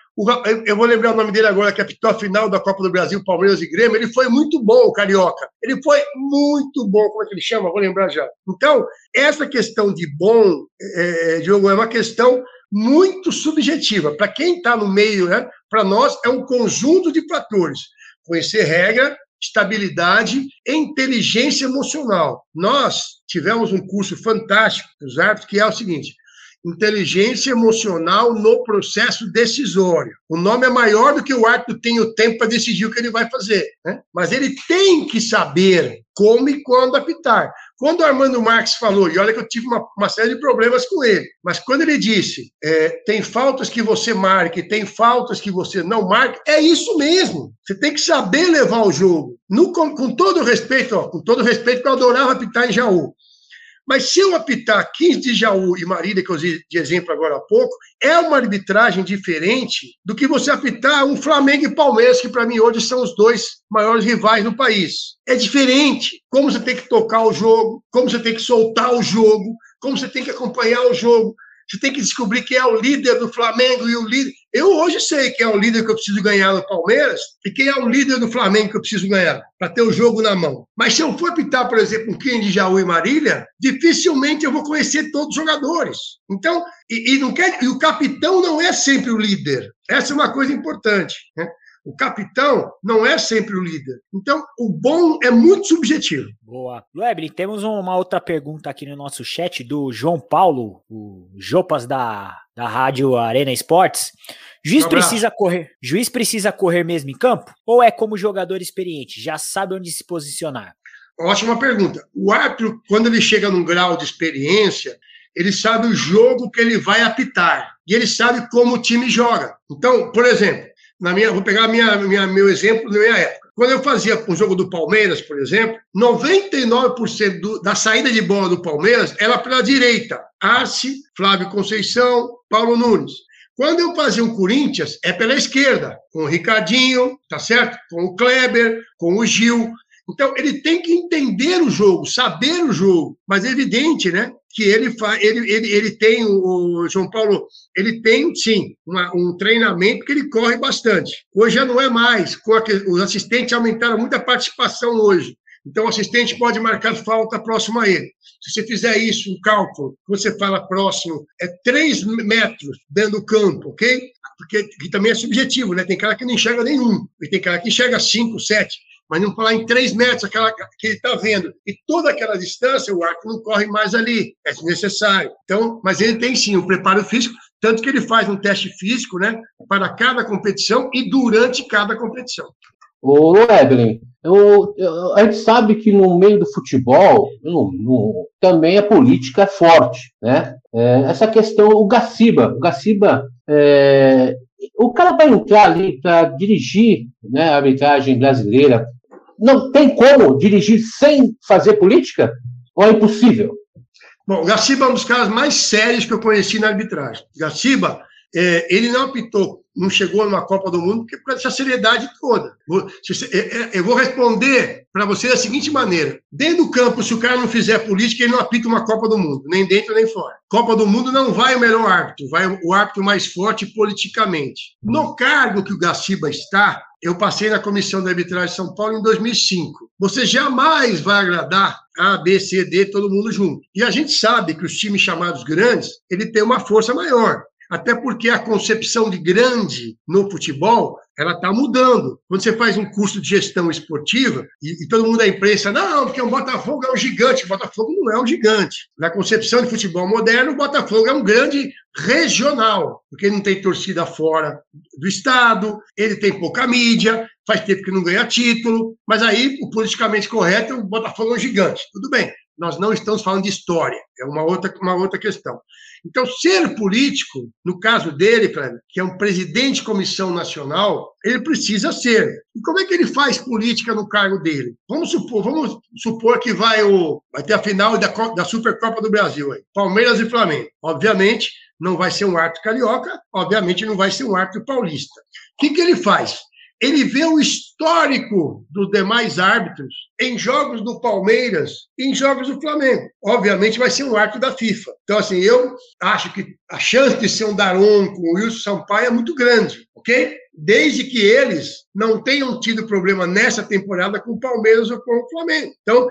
Eu vou lembrar o nome dele agora, que apitou a final da Copa do Brasil, Palmeiras e Grêmio. Ele foi muito bom, o Carioca. Ele foi muito bom. Como é que ele chama? Vou lembrar já. Então, essa questão de bom, é, Diogo, é uma questão muito subjetiva. Para quem está no meio, né, para nós, é um conjunto de fatores. Conhecer regra, estabilidade e inteligência emocional. Nós tivemos um curso fantástico dos que é o seguinte: inteligência emocional no processo decisório. O nome é maior do que o árbitro tem o tempo para decidir o que ele vai fazer, né? mas ele tem que saber como e quando apitar. Quando o Armando Marques falou, e olha que eu tive uma, uma série de problemas com ele, mas quando ele disse é, tem faltas que você marque, tem faltas que você não marque, é isso mesmo. Você tem que saber levar o jogo. No, com, com todo respeito, ó, com todo respeito, que eu adorava apitar em Jaú. Mas se eu apitar 15 de Jaú e Marília, que eu usei de exemplo agora há pouco, é uma arbitragem diferente do que você apitar um Flamengo e Palmeiras, que para mim hoje são os dois maiores rivais do país. É diferente como você tem que tocar o jogo, como você tem que soltar o jogo, como você tem que acompanhar o jogo. Você tem que descobrir quem é o líder do Flamengo e o líder. Eu hoje sei quem é o líder que eu preciso ganhar no Palmeiras e quem é o líder do Flamengo que eu preciso ganhar, para ter o jogo na mão. Mas se eu for apitar, por exemplo, um Ken de Jaú e Marília, dificilmente eu vou conhecer todos os jogadores. Então, e, e, não quer, e o capitão não é sempre o líder. Essa é uma coisa importante. Né? O capitão não é sempre o líder. Então, o bom é muito subjetivo. Boa. Weber, temos uma outra pergunta aqui no nosso chat do João Paulo, o Jopas da, da Rádio Arena Esportes. Juiz um precisa correr, juiz precisa correr mesmo em campo ou é como jogador experiente, já sabe onde se posicionar? Ótima pergunta. O árbitro, quando ele chega num grau de experiência, ele sabe o jogo que ele vai apitar e ele sabe como o time joga. Então, por exemplo, na minha, vou pegar minha, minha, meu exemplo da minha época. Quando eu fazia o jogo do Palmeiras, por exemplo, 99% do, da saída de bola do Palmeiras era pela direita. Arce, Flávio Conceição, Paulo Nunes. Quando eu fazia o Corinthians, é pela esquerda, com o Ricardinho, tá certo? Com o Kleber, com o Gil. Então, ele tem que entender o jogo, saber o jogo. Mas é evidente, né? Que ele, faz, ele, ele, ele tem, o João Paulo, ele tem, sim, uma, um treinamento que ele corre bastante. Hoje já não é mais. Os assistentes aumentaram muito a participação hoje. Então, o assistente pode marcar falta próximo a ele. Se você fizer isso, um cálculo, você fala próximo, é 3 metros dentro do campo, ok? Porque que também é subjetivo, né? Tem cara que não enxerga nenhum, e tem cara que enxerga 5, 7 mas não falar em três metros, aquela que ele está vendo. E toda aquela distância, o arco não corre mais ali, é desnecessário. Então, mas ele tem sim um preparo físico, tanto que ele faz um teste físico, né, para cada competição e durante cada competição. Ô, Evelyn, eu, eu, a gente sabe que no meio do futebol no, no, também a política é forte, né? É, essa questão, o Gaciba, o Gaciba, é, o cara vai entrar ali para dirigir né, a arbitragem brasileira não tem como dirigir sem fazer política? Ou é impossível? Bom, Gaciba é um dos caras mais sérios que eu conheci na arbitragem. Gaciba, é, ele não apitou, não chegou numa Copa do Mundo porque por essa seriedade toda. É, é, eu vou responder para você da seguinte maneira: dentro do campo, se o cara não fizer política, ele não apita uma Copa do Mundo, nem dentro nem fora. Copa do Mundo não vai o melhor árbitro, vai o árbitro mais forte politicamente. No cargo que o Gaciba está, eu passei na comissão de arbitragem de São Paulo em 2005. Você jamais vai agradar A, B, C, D, todo mundo junto. E a gente sabe que os times chamados grandes, ele tem uma força maior. Até porque a concepção de grande no futebol ela está mudando. Quando você faz um curso de gestão esportiva, e, e, todo mundo da imprensa, não, porque o Botafogo é um gigante. O Botafogo não é um gigante. Na concepção de futebol moderno, o Botafogo é um grande regional, porque ele não tem torcida fora do Estado, ele tem pouca mídia, faz tempo que não ganha título, mas aí, o politicamente correto, o Botafogo é um gigante. Tudo bem, nós não estamos falando de história, é uma outra, uma outra questão. Então, ser político, no caso dele, que é um presidente de comissão nacional, ele precisa ser. E como é que ele faz política no cargo dele? Vamos supor, vamos supor que vai, o, vai ter a final da, da Supercopa do Brasil, aí, Palmeiras e Flamengo. Obviamente, não vai ser um árbitro carioca, obviamente não vai ser um árbitro paulista. O que, que ele faz? Ele vê o histórico dos demais árbitros em jogos do Palmeiras em jogos do Flamengo. Obviamente vai ser um árbitro da FIFA. Então, assim, eu acho que a chance de ser um Daron com o Wilson Sampaio é muito grande, ok? Desde que eles não tenham tido problema nessa temporada com o Palmeiras ou com o Flamengo. Então,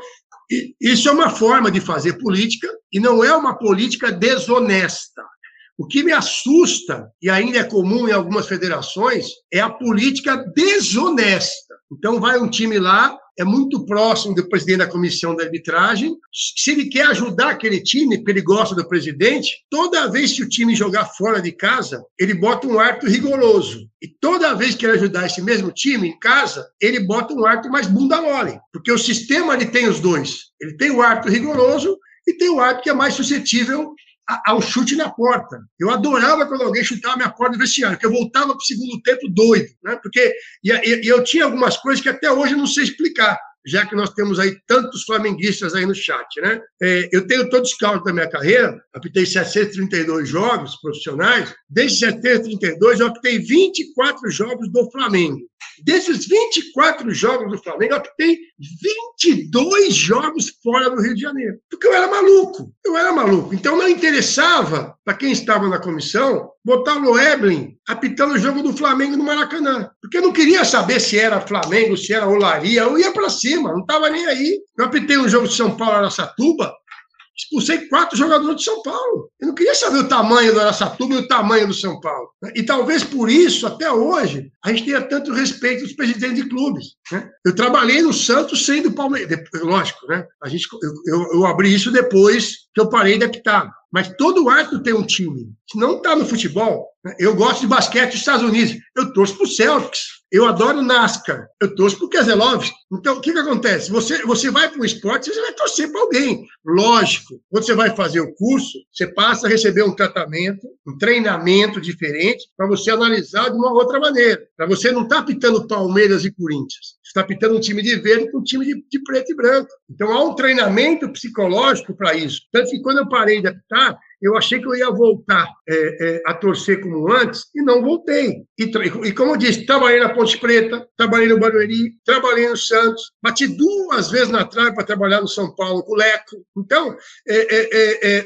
isso é uma forma de fazer política e não é uma política desonesta. O que me assusta, e ainda é comum em algumas federações, é a política desonesta. Então, vai um time lá, é muito próximo do presidente da comissão da arbitragem. Se ele quer ajudar aquele time, porque ele gosta do presidente, toda vez que o time jogar fora de casa, ele bota um árbitro rigoroso. E toda vez que ele ajudar esse mesmo time em casa, ele bota um árbitro mais bunda mole. Porque o sistema ele tem os dois. Ele tem o árbitro rigoroso e tem o árbitro que é mais suscetível ao chute na porta. Eu adorava quando alguém chutava minha porta do vestiário, porque eu voltava para o segundo tempo doido, né? Porque e, e, eu tinha algumas coisas que até hoje eu não sei explicar. já que nós temos aí tantos flamenguistas aí no chat, né? É, eu tenho todo o scout da minha carreira, apitei 732 jogos profissionais, desde 732 eu apitei 24 jogos do Flamengo. Desses 24 jogos do Flamengo, eu apitei 22 jogos fora do Rio de Janeiro. Porque eu era maluco. Eu era maluco. Então não interessava, para quem estava na comissão, botar o Loeblin apitando o jogo do Flamengo no Maracanã. Porque eu não queria saber se era Flamengo, se era Olaria. Eu ia para cima, não estava nem aí. Eu apitei um jogo de São Paulo Aracatuba, expulsei quatro jogadores de São Paulo. Eu não queria saber o tamanho do Araçatuba e o tamanho do São Paulo. E talvez por isso, até hoje, a gente tenha tanto respeito dos presidentes de clubes. Né? Eu trabalhei no Santos sendo Palmeiras. Lógico, né? A gente, eu, eu, eu abri isso depois que eu parei de apitar. Mas todo árbitro tem um time. Se não está no futebol, né? eu gosto de basquete dos Estados Unidos. Eu torço para o Celtics. Eu adoro NASCAR. Eu torço para o Keselowski. Então, o que, que acontece? Você, você vai para um esporte, você vai torcer para alguém. Lógico. Quando você vai fazer o curso, você passa a receber um tratamento, um treinamento diferente, para você analisar de uma outra maneira. Para você não estar tá pitando Palmeiras e Corinthians. Você está pitando um time de verde com um time de, de preto e branco. Então, há um treinamento psicológico para isso. Tanto que quando eu parei de apitar, eu achei que eu ia voltar é, é, a torcer como antes e não voltei. E, e, como eu disse, trabalhei na Ponte Preta, trabalhei no Barueri, trabalhei no Santos, bati duas vezes na trave para trabalhar no São Paulo com o Leco. Então, é, é, é, é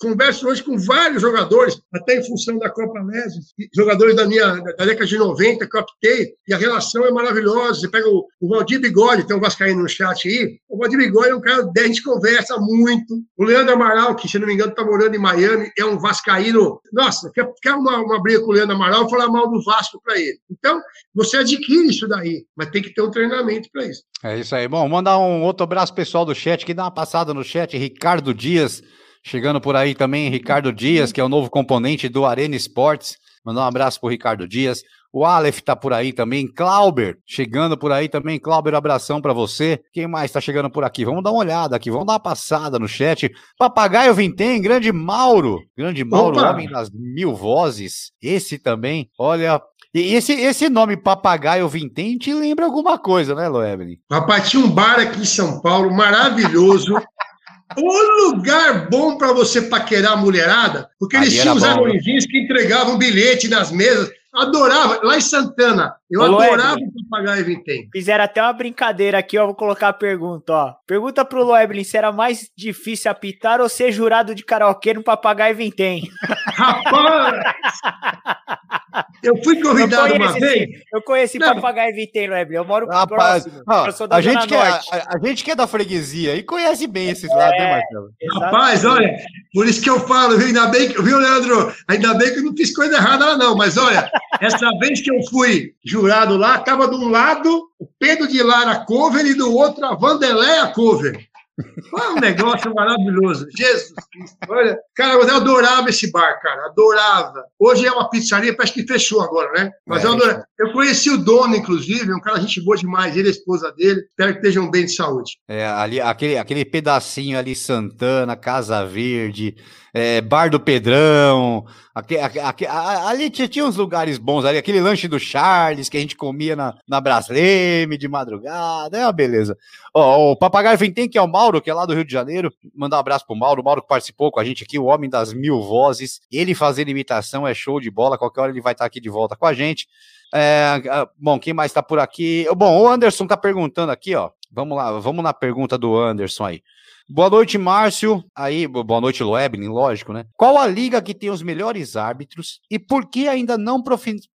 converso hoje com vários jogadores, até em função da Copa Lese, jogadores da minha da década de 90 que eu optei, e a relação é maravilhosa. Você pega o, o Valdir Bigode, tem um Vascaíno no chat aí, o Valdir Bigode é um cara, a gente conversa muito. O Leandro Amaral, que se não me engano está morando em Miami, é um vascaíno. Nossa, quer, quer uma, uma briga com o Leandro Amaral falar mal do Vasco para ele. Então, você adquire isso daí, mas tem que ter um treinamento para isso. É isso aí. Bom, mandar um outro abraço pessoal do chat, que dá uma passada no chat, Ricardo Dias, chegando por aí também, Ricardo Dias, que é o novo componente do Arena Esportes. Mandar um abraço pro Ricardo Dias. O Aleph tá por aí também. Clauber chegando por aí também. Clauber, abração para você. Quem mais tá chegando por aqui? Vamos dar uma olhada aqui, vamos dar uma passada no chat. Papagaio Vintém, grande Mauro. Grande Mauro, Opa. homem das mil vozes. Esse também. Olha, e esse, esse nome Papagaio Vintém te lembra alguma coisa, né, Loeblin? Rapaz, tinha um bar aqui em São Paulo maravilhoso. [laughs] o lugar bom para você paquerar a mulherada, porque eles tinham os anõezinhos que entregavam bilhete nas mesas. Adorava, lá em Santana, eu adorava o papagaio Vintém. Fizeram até uma brincadeira aqui, ó. Vou colocar a pergunta, ó. Pergunta pro Loeblin se era mais difícil apitar ou ser jurado de karaokê no papagaio Vintém. [laughs] Rapaz! eu fui convidado uma vez. Eu conheci Não. papagaio Vintém, Loeblin. Eu moro Rapaz, próximo. Ó, eu sou da a, gente que é, a, a, gente que é da freguesia e conhece bem esses lados, né, é, né, Marcelo? Rapaz, olha, por isso que eu falo, viu? Ainda bem que, viu, Leandro? Ainda bem que eu não fiz coisa errada lá, não. Mas olha, essa vez que eu fui jurado lá, estava de um lado o Pedro de Lara Cover e do outro a Vandeléia Cover. Foi um negócio maravilhoso. Jesus Cristo. Olha, cara, eu adorava esse bar, cara. Adorava. Hoje é uma pizzaria, parece que fechou agora, né? Mas é, eu adorava. Eu conheci o dono, inclusive, um cara gente boa demais, ele e a esposa dele. Espero que estejam bem de saúde. É, ali, aquele, aquele pedacinho ali, Santana, Casa Verde, é, Bar do Pedrão, ali tinha, tinha uns lugares bons ali, aquele lanche do Charles que a gente comia na, na Brasleme de madrugada, é uma beleza. Ó, o Papagaio Vintém, que é o Mauro, que é lá do Rio de Janeiro, mandar um abraço pro Mauro, o Mauro que participou com a gente aqui, o homem das mil vozes, ele fazendo imitação é show de bola, qualquer hora ele vai estar aqui de volta com a gente. É, bom, quem mais tá por aqui? Bom, o Anderson tá perguntando aqui, ó, vamos lá, vamos na pergunta do Anderson aí. Boa noite, Márcio. Aí, boa noite, Loebnin, lógico, né? Qual a liga que tem os melhores árbitros e por que ainda não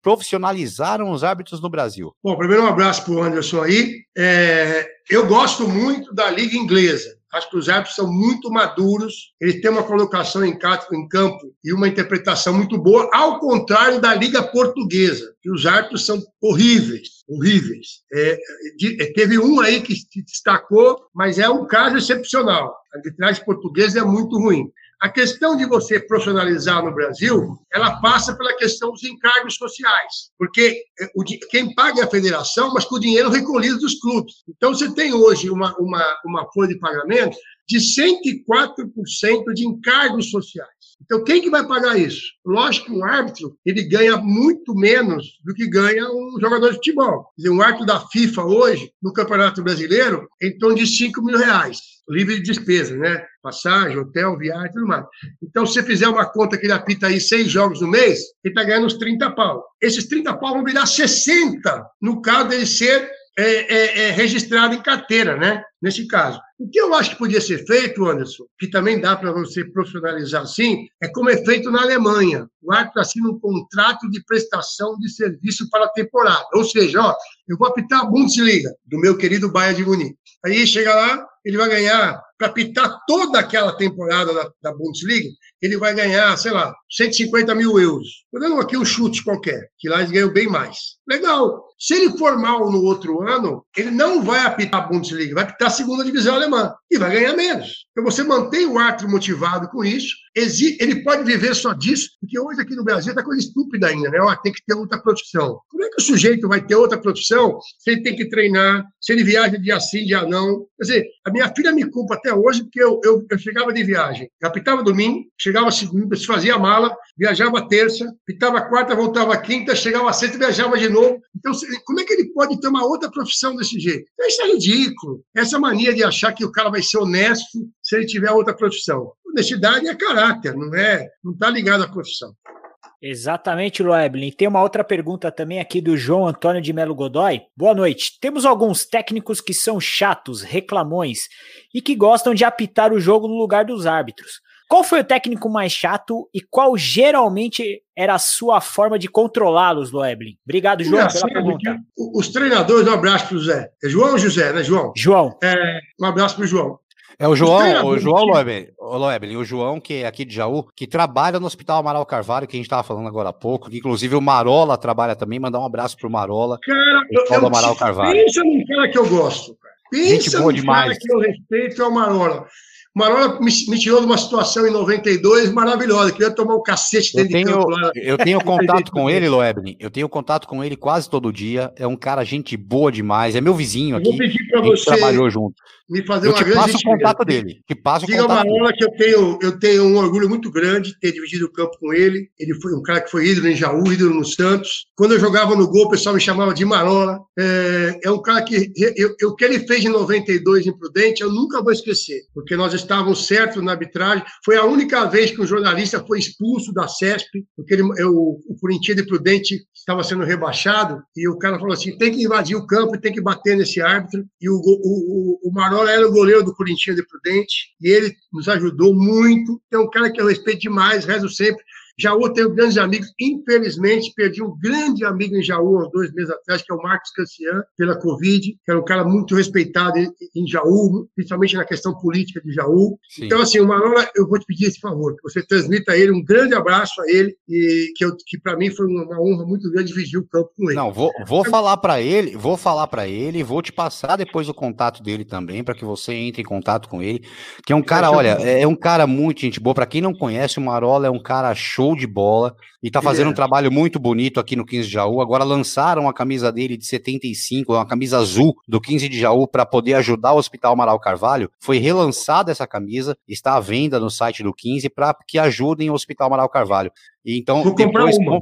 profissionalizaram os árbitros no Brasil? Bom, primeiro um abraço para o Anderson aí. É, eu gosto muito da liga inglesa. Acho que os árbitros são muito maduros, eles têm uma colocação em campo e uma interpretação muito boa, ao contrário da Liga Portuguesa, que os árbitros são horríveis, horríveis. É, é, teve um aí que se destacou, mas é um caso excepcional. A arbitragem portuguesa é muito ruim. A questão de você profissionalizar no Brasil, ela passa pela questão dos encargos sociais, porque eh, quem paga é a federação, mas com o dinheiro recolhido dos clubes. Então, você tem hoje uma, uma, uma folha de pagamento de 104% de encargos sociais. Então, quem que vai pagar isso? Lógico que um árbitro ele ganha muito menos do que ganha um jogador de futebol. Quer dizer, um árbitro da FIFA hoje, no Campeonato Brasileiro, em torno de 5 mil reais, livre de despesa, né? Passagem, hotel, viagem e tudo mais. Então, se você fizer uma conta que ele apita aí seis jogos no mês, ele está ganhando uns 30 pau. Esses 30 pau vão virar 60 no caso dele ser é, é, é, registrado em carteira, né? Nesse caso. O que eu acho que podia ser feito, Anderson, que também dá para você profissionalizar assim, é como é feito na Alemanha. O árbitro assina um contrato de prestação de serviço para a temporada. Ou seja, ó, eu vou apitar a Bundesliga, do meu querido Bayern de Munique. Aí chega lá, ele vai ganhar, para apitar toda aquela temporada da, da Bundesliga, ele vai ganhar, sei lá, 150 mil euros. Estou dando aqui um chute qualquer, que lá eles ganham bem mais. Legal. Se ele for mal no outro ano, ele não vai apitar a Bundesliga, vai apitar a segunda divisão alemã e vai ganhar menos. Então você mantém o árbitro motivado com isso, ele pode viver só disso, porque hoje aqui no Brasil está coisa estúpida ainda, né? Ó, tem que ter outra profissão. Como é que o sujeito vai ter outra profissão se ele tem que treinar, se ele viaja dia sim, dia não? Quer dizer, a minha filha me culpa até hoje porque eu, eu, eu chegava de viagem, apitava domingo, chegava segunda, se fazia mala, viajava terça, apitava quarta, voltava quinta, chegava sexta viajava de novo. Então, como é que ele pode ter uma outra profissão desse jeito? Então, isso é ridículo. Essa mania de achar que o cara vai ser honesto se ele tiver outra profissão. Honestidade é caráter, não é? Não está ligado à profissão. Exatamente, Loeblin. Tem uma outra pergunta também aqui do João Antônio de Melo Godoy. Boa noite. Temos alguns técnicos que são chatos, reclamões e que gostam de apitar o jogo no lugar dos árbitros. Qual foi o técnico mais chato e qual geralmente era a sua forma de controlá-los, Loeblin? Obrigado, João, pela pergunta. Os treinadores, um abraço para o Zé. É João ou José, né, João? João. É, um abraço para o João. É o João, o João Loebelin, o Loebelin, o João, que é aqui de Jaú, que trabalha no Hospital Amaral Carvalho, que a gente estava falando agora há pouco, que inclusive o Marola trabalha também, mandar um abraço pro Marola. Cara, eu, do Amaral Carvalho. Pensa num cara que eu gosto, cara. Pensa Gente boa demais. cara que eu respeito é o Marola. Marola me, me, tirou de uma situação em 92 maravilhosa, que eu ia tomar um cacete dentro eu tenho, de campo lá. Eu tenho [laughs] contato com ele, Loebni. Eu tenho contato com ele quase todo dia. É um cara, gente boa demais. É meu vizinho aqui. Eu vou pedir para você. trabalhou junto. Me fazer eu uma te passo o contato dele. Te passo Diga o contato Marola que eu tenho, eu tenho um orgulho muito grande de ter dividido o campo com ele. Ele foi um cara que foi ídolo em Jaú, ídolo no Santos. Quando eu jogava no gol, o pessoal me chamava de Marola. É, é um cara que. Eu, o que ele fez em 92 em Prudente, eu nunca vou esquecer, porque nós estávamos certos na arbitragem. Foi a única vez que um jornalista foi expulso da CESP, porque ele, eu, o Corinthians de Prudente estava sendo rebaixado, e o cara falou assim: tem que invadir o campo tem que bater nesse árbitro. E o, o, o, o Marola era o goleiro do Corinthians de Prudente, e ele nos ajudou muito. É um cara que eu respeito demais, rezo sempre. Jaú tenho grandes amigos. Infelizmente, perdi um grande amigo em Jaú há dois meses atrás, que é o Marcos Cassian, pela Covid, que era um cara muito respeitado em Jaú, principalmente na questão política de Jaú. Sim. Então, assim, o Marola, eu vou te pedir esse favor, que você transmita a ele um grande abraço a ele, e que, eu, que para mim foi uma honra muito grande dividir o campo com ele. Não, vou, vou falar para ele, vou falar para ele, vou te passar depois o contato dele também, para que você entre em contato com ele, que é um cara, olha, é um cara muito gente boa. Para quem não conhece, o Marola é um cara show show de bola e tá fazendo um trabalho muito bonito aqui no 15 de Jaú. Agora lançaram a camisa dele de 75, uma camisa azul do 15 de Jaú para poder ajudar o Hospital Amaral Carvalho. Foi relançada essa camisa, está à venda no site do 15 para que ajudem o Hospital Amaral Carvalho. E então Vou depois com,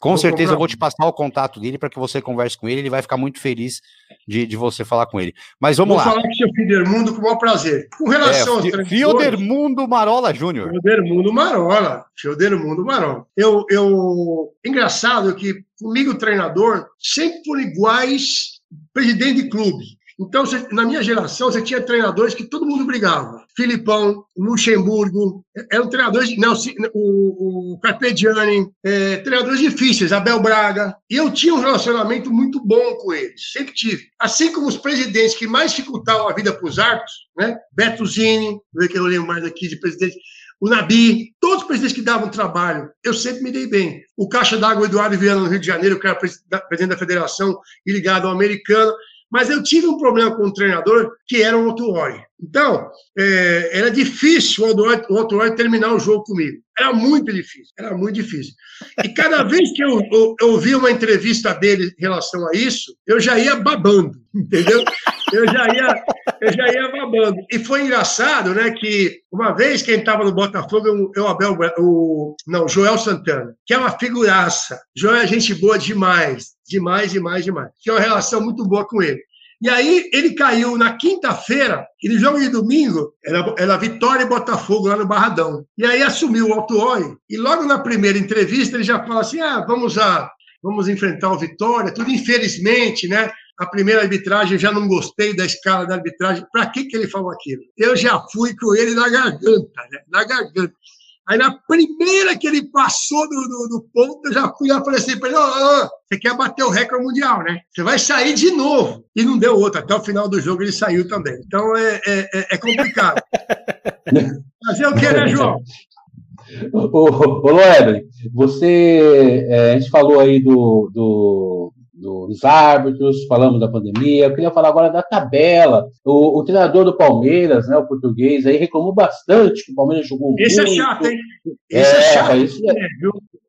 com vou certeza eu vou te passar o contato dele para que você converse com ele, ele vai ficar muito feliz de, de você falar com ele. Mas vamos Vou lá. Vou falar com o seu Fidermundo com o maior prazer. Com relação é, aos Fidermundo Marola Júnior. Fidermundo Marola. Fidermundo Marola. Eu, eu... Engraçado que comigo, o treinador, sempre por iguais, presidente de clube. Então, na minha geração, você tinha treinadores que todo mundo brigava. Filipão, Luxemburgo, eram treinadores, não, o, o Carpegiani, é, treinadores difíceis, Abel Braga. E eu tinha um relacionamento muito bom com eles, sempre tive. Assim como os presidentes que mais dificultavam a vida para os árbitros, né? Beto Zini, ver que eu lembro mais aqui de presidente, o Nabi, todos os presidentes que davam trabalho, eu sempre me dei bem. O Caixa d'Água Eduardo Viana, no Rio de Janeiro, que era presidente da federação e ligado ao americano. Mas eu tive um problema com o treinador que era o Otuori. Então, é, era difícil o Otuori terminar o jogo comigo. Era muito difícil, era muito difícil. E cada [laughs] vez que eu, eu, eu uma entrevista dele em relação a isso, eu já ia babando, [laughs] entendeu? eu já ia, eu já ia babando. E foi engraçado, né, que uma vez quem estava no Botafogo, eu, Abel, o, não, Joel Santana, que é uma figuraça. Joel é gente boa demais, demais, demais, demais. Tinha uma relação muito boa com ele. E aí ele caiu na quinta-feira, ele joga de domingo, era, era Vitória e Botafogo lá no Barradão. E aí assumiu o Alto Oi, e logo na primeira entrevista ele já fala assim: ah, vamos a, vamos enfrentar o Vitória, tudo infelizmente, né? A primeira arbitragem, eu já não gostei da escala da arbitragem. Para que, que ele falou aquilo? Eu já fui com ele na garganta, né? Na garganta. Aí, na primeira que ele passou do, do, do ponto, eu já fui lá e falei assim para ele: oh, oh, você quer bater o recorde mundial, né? Você vai sair de novo. E não deu outro. Até o final do jogo ele saiu também. Então é, é, é, é complicado. [laughs] Fazer o que, né, João? Ô, ô Loebre, você. É, a gente falou aí do, do, dos árbitros, falamos da pandemia. Eu queria falar agora da tabela. O, o treinador do Palmeiras, né, o português, aí reclamou bastante que o Palmeiras jogou Esse muito. é chato, hein? Esse é, é chato. Isso,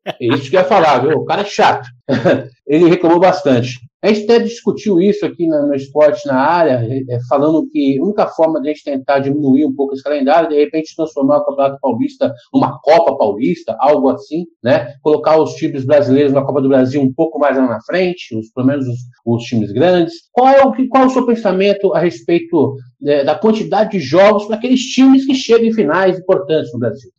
é, isso que eu ia falar, viu? O cara é chato. [laughs] Ele reclamou bastante. A gente até discutiu isso aqui no, no esporte na área, é, falando que a única forma de a gente tentar diminuir um pouco esse calendário, de repente transformar o Campeonato Paulista numa Copa Paulista, algo assim, né? Colocar os times brasileiros na Copa do Brasil um pouco mais lá na frente, os, pelo menos os, os times grandes. Qual é, o, qual é o seu pensamento a respeito é, da quantidade de jogos para aqueles times que chegam em finais importantes no Brasil?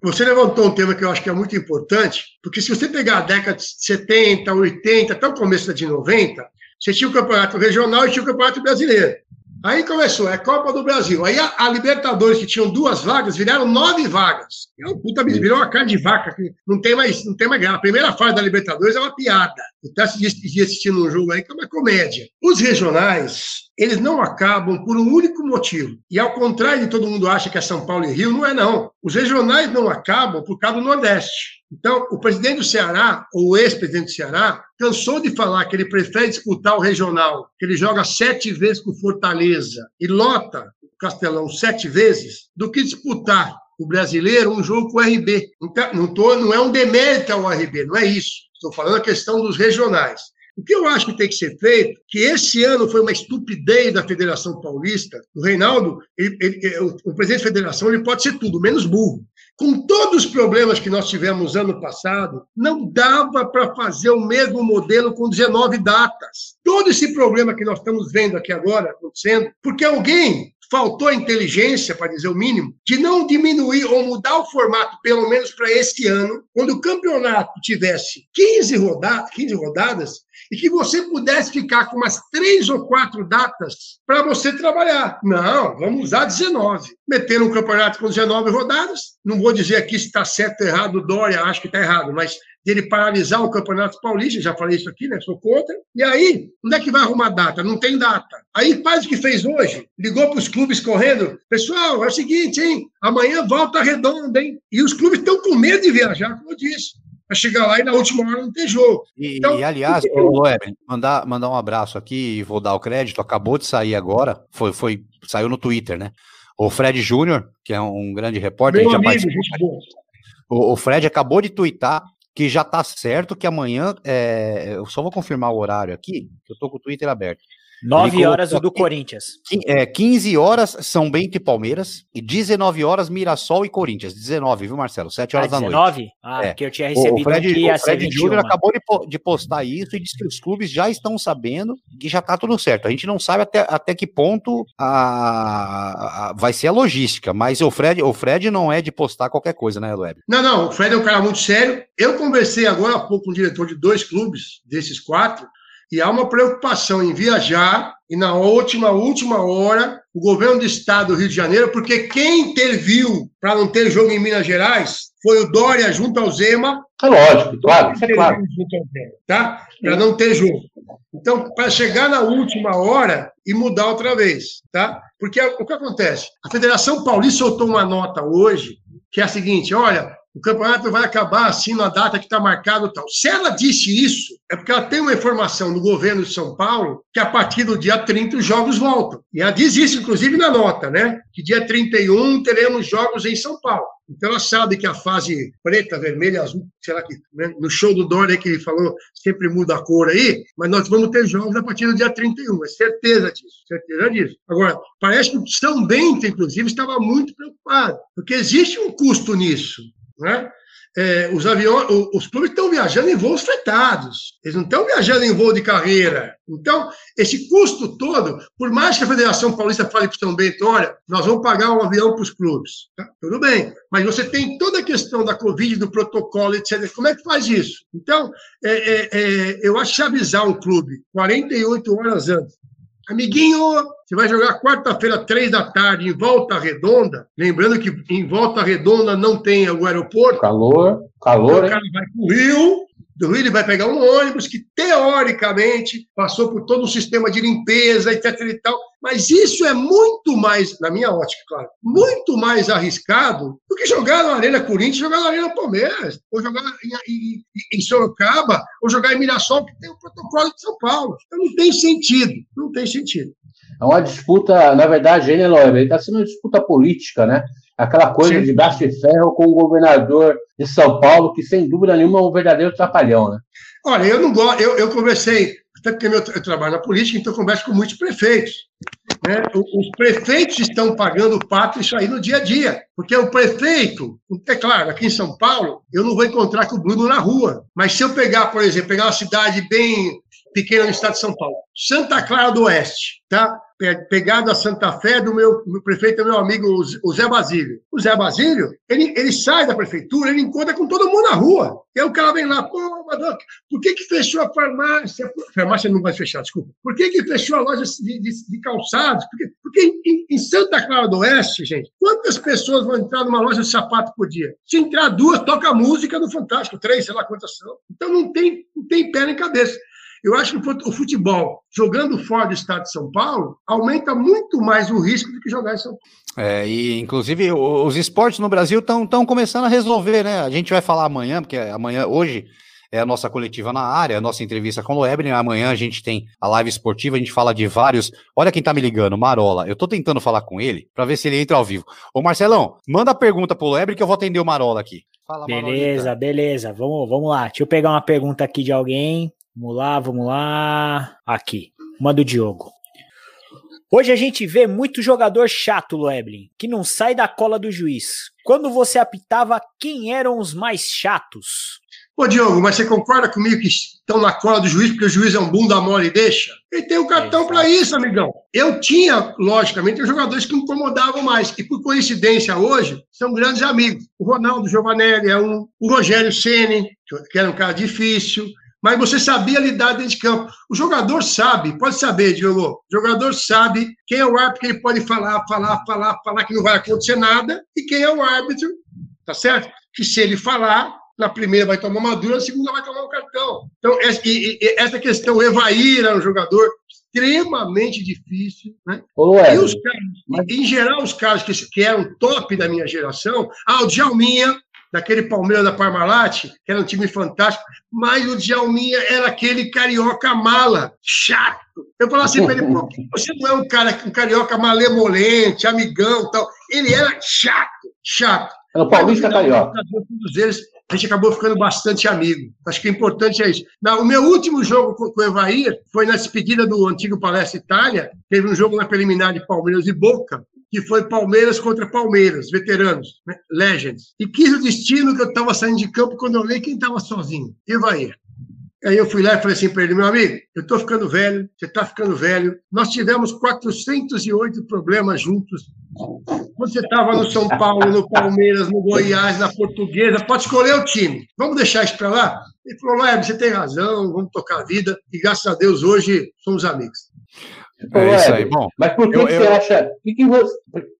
Você levantou um tema que eu acho que é muito importante, porque se você pegar a década de 70, 80, até o começo da de 90, você tinha o campeonato regional e tinha o campeonato brasileiro. Aí começou, é Copa do Brasil. Aí a, a, Libertadores, que tinham duas vagas, viraram nove vagas. É uma puta, virou uma carne de vaca, que não tem mais, não tem mais graça. A primeira fase da Libertadores é uma piada. Se dia assistindo um jogo aí, que é uma comédia. Os regionais, eles não acabam por um único motivo. E ao contrário de todo mundo acha que é São Paulo e Rio, não é não. Os regionais não acabam por causa do Nordeste. Então, o presidente do Ceará, ou o ex-presidente do Ceará, cansou de falar que ele prefere disputar o regional, que ele joga sete vezes com Fortaleza e lota o Castelão sete vezes, do que disputar o brasileiro um jogo com o RB. Então, não, tô, não é um demérito ao RB, não é isso. Estou falando a questão dos regionais. O que eu acho que tem que ser feito, que esse ano foi uma estupidez da Federação Paulista, o Reinaldo, ele, ele, o, o presidente da federação, ele pode ser tudo, menos burro. Com todos os problemas que nós tivemos ano passado, não dava para fazer o mesmo modelo com 19 datas. Todo esse problema que nós estamos vendo aqui agora acontecendo, porque alguém faltou a inteligência, para dizer o mínimo, de não diminuir ou mudar o formato, pelo menos para esse ano, quando o campeonato tivesse 15, roda 15 rodadas, e que você pudesse ficar com umas três ou quatro datas para você trabalhar. Não, vamos usar 19. Meter um campeonato com 19 rodadas, não vou dizer aqui se está certo ou errado, Dória acho que está errado, mas dele paralisar o Campeonato Paulista, já falei isso aqui, né? Sou contra. E aí, onde é que vai arrumar data? Não tem data. Aí faz o que fez hoje, ligou para os clubes correndo, pessoal, é o seguinte, hein? Amanhã volta redonda, hein? E os clubes estão com medo de viajar, como eu disse para chegar lá e na última hora não ter jogo. E, então, e aliás, porque... mandar, mandar um abraço aqui e vou dar o crédito, acabou de sair agora, foi, foi, saiu no Twitter, né? O Fred Júnior, que é um grande repórter, Meu amigo, gente o, o Fred acabou de twittar que já tá certo que amanhã, é, eu só vou confirmar o horário aqui, que eu tô com o Twitter aberto. 9 horas o do Corinthians. É, 15 horas São Bento e Palmeiras e 19 horas Mirassol e Corinthians. 19, viu, Marcelo? 7 horas ah, 19? da noite. Ah, é. porque eu tinha recebido o Fred, aqui o Fred Júnior acabou de, postar isso e disse que os clubes já estão sabendo que já tá tudo certo. A gente não sabe até, até que ponto a, a, vai ser a logística, mas o Fred, o Fred não é de postar qualquer coisa, né, Web? Não, não, o Fred é um cara muito sério. Eu conversei agora há pouco com o diretor de dois clubes, desses quatro, e há uma preocupação em viajar e na última, última hora, o governo do estado do Rio de Janeiro, porque quem interviu para não ter jogo em Minas Gerais foi o Dória junto ao Zema. É lógico, claro, é claro. Tá? Para não ter jogo. Então, para chegar na última hora e mudar outra vez, tá? Porque o que acontece? A Federação Paulista soltou uma nota hoje que é a seguinte: olha, o campeonato vai acabar assim na data que está marcado tal. Se ela disse isso, é porque ela tem uma informação do governo de São Paulo que a partir do dia 30 os jogos voltam. E ela diz isso, inclusive, na nota, né? Que dia 31 teremos jogos em São Paulo. Então ela sabe que a fase preta, vermelha, azul, será que né? no show do Dória que ele falou, sempre muda a cor aí, mas nós vamos ter jogos a partir do dia 31, é certeza disso, certeza disso. Agora, parece que o São Bento, inclusive, estava muito preocupado, porque existe um custo nisso. Né? É, os aviões, os clubes estão viajando em voos fretados, eles não estão viajando em voo de carreira. Então, esse custo todo, por mais que a Federação Paulista fale para o São Bento, olha, nós vamos pagar um avião para os clubes, tá? tudo bem, mas você tem toda a questão da Covid, do protocolo, etc. Como é que faz isso? Então, é, é, é eu acho que avisar um clube 48 horas antes, Amiguinho, você vai jogar quarta-feira, três da tarde, em Volta Redonda. Lembrando que em Volta Redonda não tem o aeroporto. Calor, calor. Então, o cara vai para o Rio, do Rio ele vai pegar um ônibus que, teoricamente, passou por todo um sistema de limpeza, etc. e tal. Mas isso é muito mais, na minha ótica, claro, muito mais arriscado do que jogar na Arena Corinthians, jogar na Arena Palmeiras, ou jogar em, em, em Sorocaba, ou jogar em Mirassol, que tem o protocolo de São Paulo. Então não tem sentido, não tem sentido. É uma disputa, na verdade, ele está sendo uma disputa política, né? Aquela coisa Sim. de braço de ferro com o governador de São Paulo, que sem dúvida nenhuma é um verdadeiro trapalhão, né? Olha, eu não gosto, eu, eu conversei, até porque eu, eu trabalho na política, então converso com muitos prefeitos. Né? Os prefeitos estão pagando o pato isso aí no dia a dia, porque o prefeito, é claro, aqui em São Paulo, eu não vou encontrar com o Bruno na rua, mas se eu pegar, por exemplo, pegar uma cidade bem pequena no estado de São Paulo, Santa Clara do Oeste, tá? Pegado a Santa Fé do meu, meu prefeito, meu amigo, o Zé Basílio. O Zé Basílio, ele, ele sai da prefeitura, ele encontra com todo mundo na rua. E aí o cara vem lá, pô, Madonna, por que que fechou a farmácia? A farmácia não vai fechar, desculpa. Por que que fechou a loja de, de, de calçados? Porque, porque em, em, Santa Clara do Oeste, gente, quantas pessoas vão entrar numa loja de sapato por dia? Se entrar duas, toca música no Fantástico, três, sei lá quantas são. Então não tem, não tem pé nem cabeça. Eu acho que o futebol, jogando fora do estado de São Paulo, aumenta muito mais o risco do que jogar em São Paulo. É, e inclusive os esportes no Brasil estão começando a resolver, né? A gente vai falar amanhã, porque amanhã, hoje, é a nossa coletiva na área, a nossa entrevista com o Lebrin. Amanhã a gente tem a live esportiva, a gente fala de vários. Olha quem tá me ligando, Marola. Eu tô tentando falar com ele para ver se ele entra ao vivo. Ô Marcelão, manda a pergunta pro Lebrin que eu vou atender o Marola aqui. Fala, beleza, Marolita. beleza. Vamos, vamos lá. Deixa eu pegar uma pergunta aqui de alguém. Vamos lá, vamos lá. Aqui, uma do Diogo. Hoje a gente vê muito jogador chato, Loeblin, que não sai da cola do juiz. Quando você apitava, quem eram os mais chatos? Ô, Diogo, mas você concorda comigo que estão na cola do juiz porque o juiz é um bunda mole e deixa? Ele tem o um cartão para isso, amigão. Eu tinha, logicamente, jogadores que me incomodavam mais, e por coincidência hoje, são grandes amigos. O Ronaldo Giovanelli é um, o Rogério Ceni, que era um cara difícil, mas você sabia lidar dentro de campo. O jogador sabe, pode saber, Diogo. O jogador sabe quem é o árbitro que ele pode falar, falar, falar, falar que não vai acontecer nada, e quem é o árbitro, tá certo? Que se ele falar, na primeira vai tomar uma dura, na segunda vai tomar um cartão. Então, essa questão, Evair era um jogador extremamente difícil, né? e os caras, mas... em geral, os caras que, que eram top da minha geração, ah, o Djalminha, daquele Palmeiras da Parmalat, que era um time fantástico, mas o Djalminha era aquele carioca mala, chato. Eu falava assim para ele, que você não é um cara, um carioca malemolente, amigão tal? Ele era chato, chato. Era o paulista carioca. Todos eles, a gente acabou ficando bastante amigo. Acho que o importante é isso. o meu último jogo com, com o Evair foi na despedida do antigo Palestra Itália. Teve um jogo na preliminar de Palmeiras e Boca que foi Palmeiras contra Palmeiras, veteranos, né? Legends. E quis o destino que eu estava saindo de campo quando eu olhei quem estava sozinho. Evair. Aí eu fui lá e falei assim para ele, meu amigo, eu estou ficando velho, você está ficando velho. Nós tivemos 408 problemas juntos. Quando você estava no São Paulo, no Palmeiras, no Goiás, na Portuguesa, pode escolher o time. Vamos deixar isso para lá? Ele falou, Web, você tem razão, vamos tocar a vida. E graças a Deus hoje somos amigos. É isso aí. Bom, mas por que, eu, que eu... você acha. Que que você...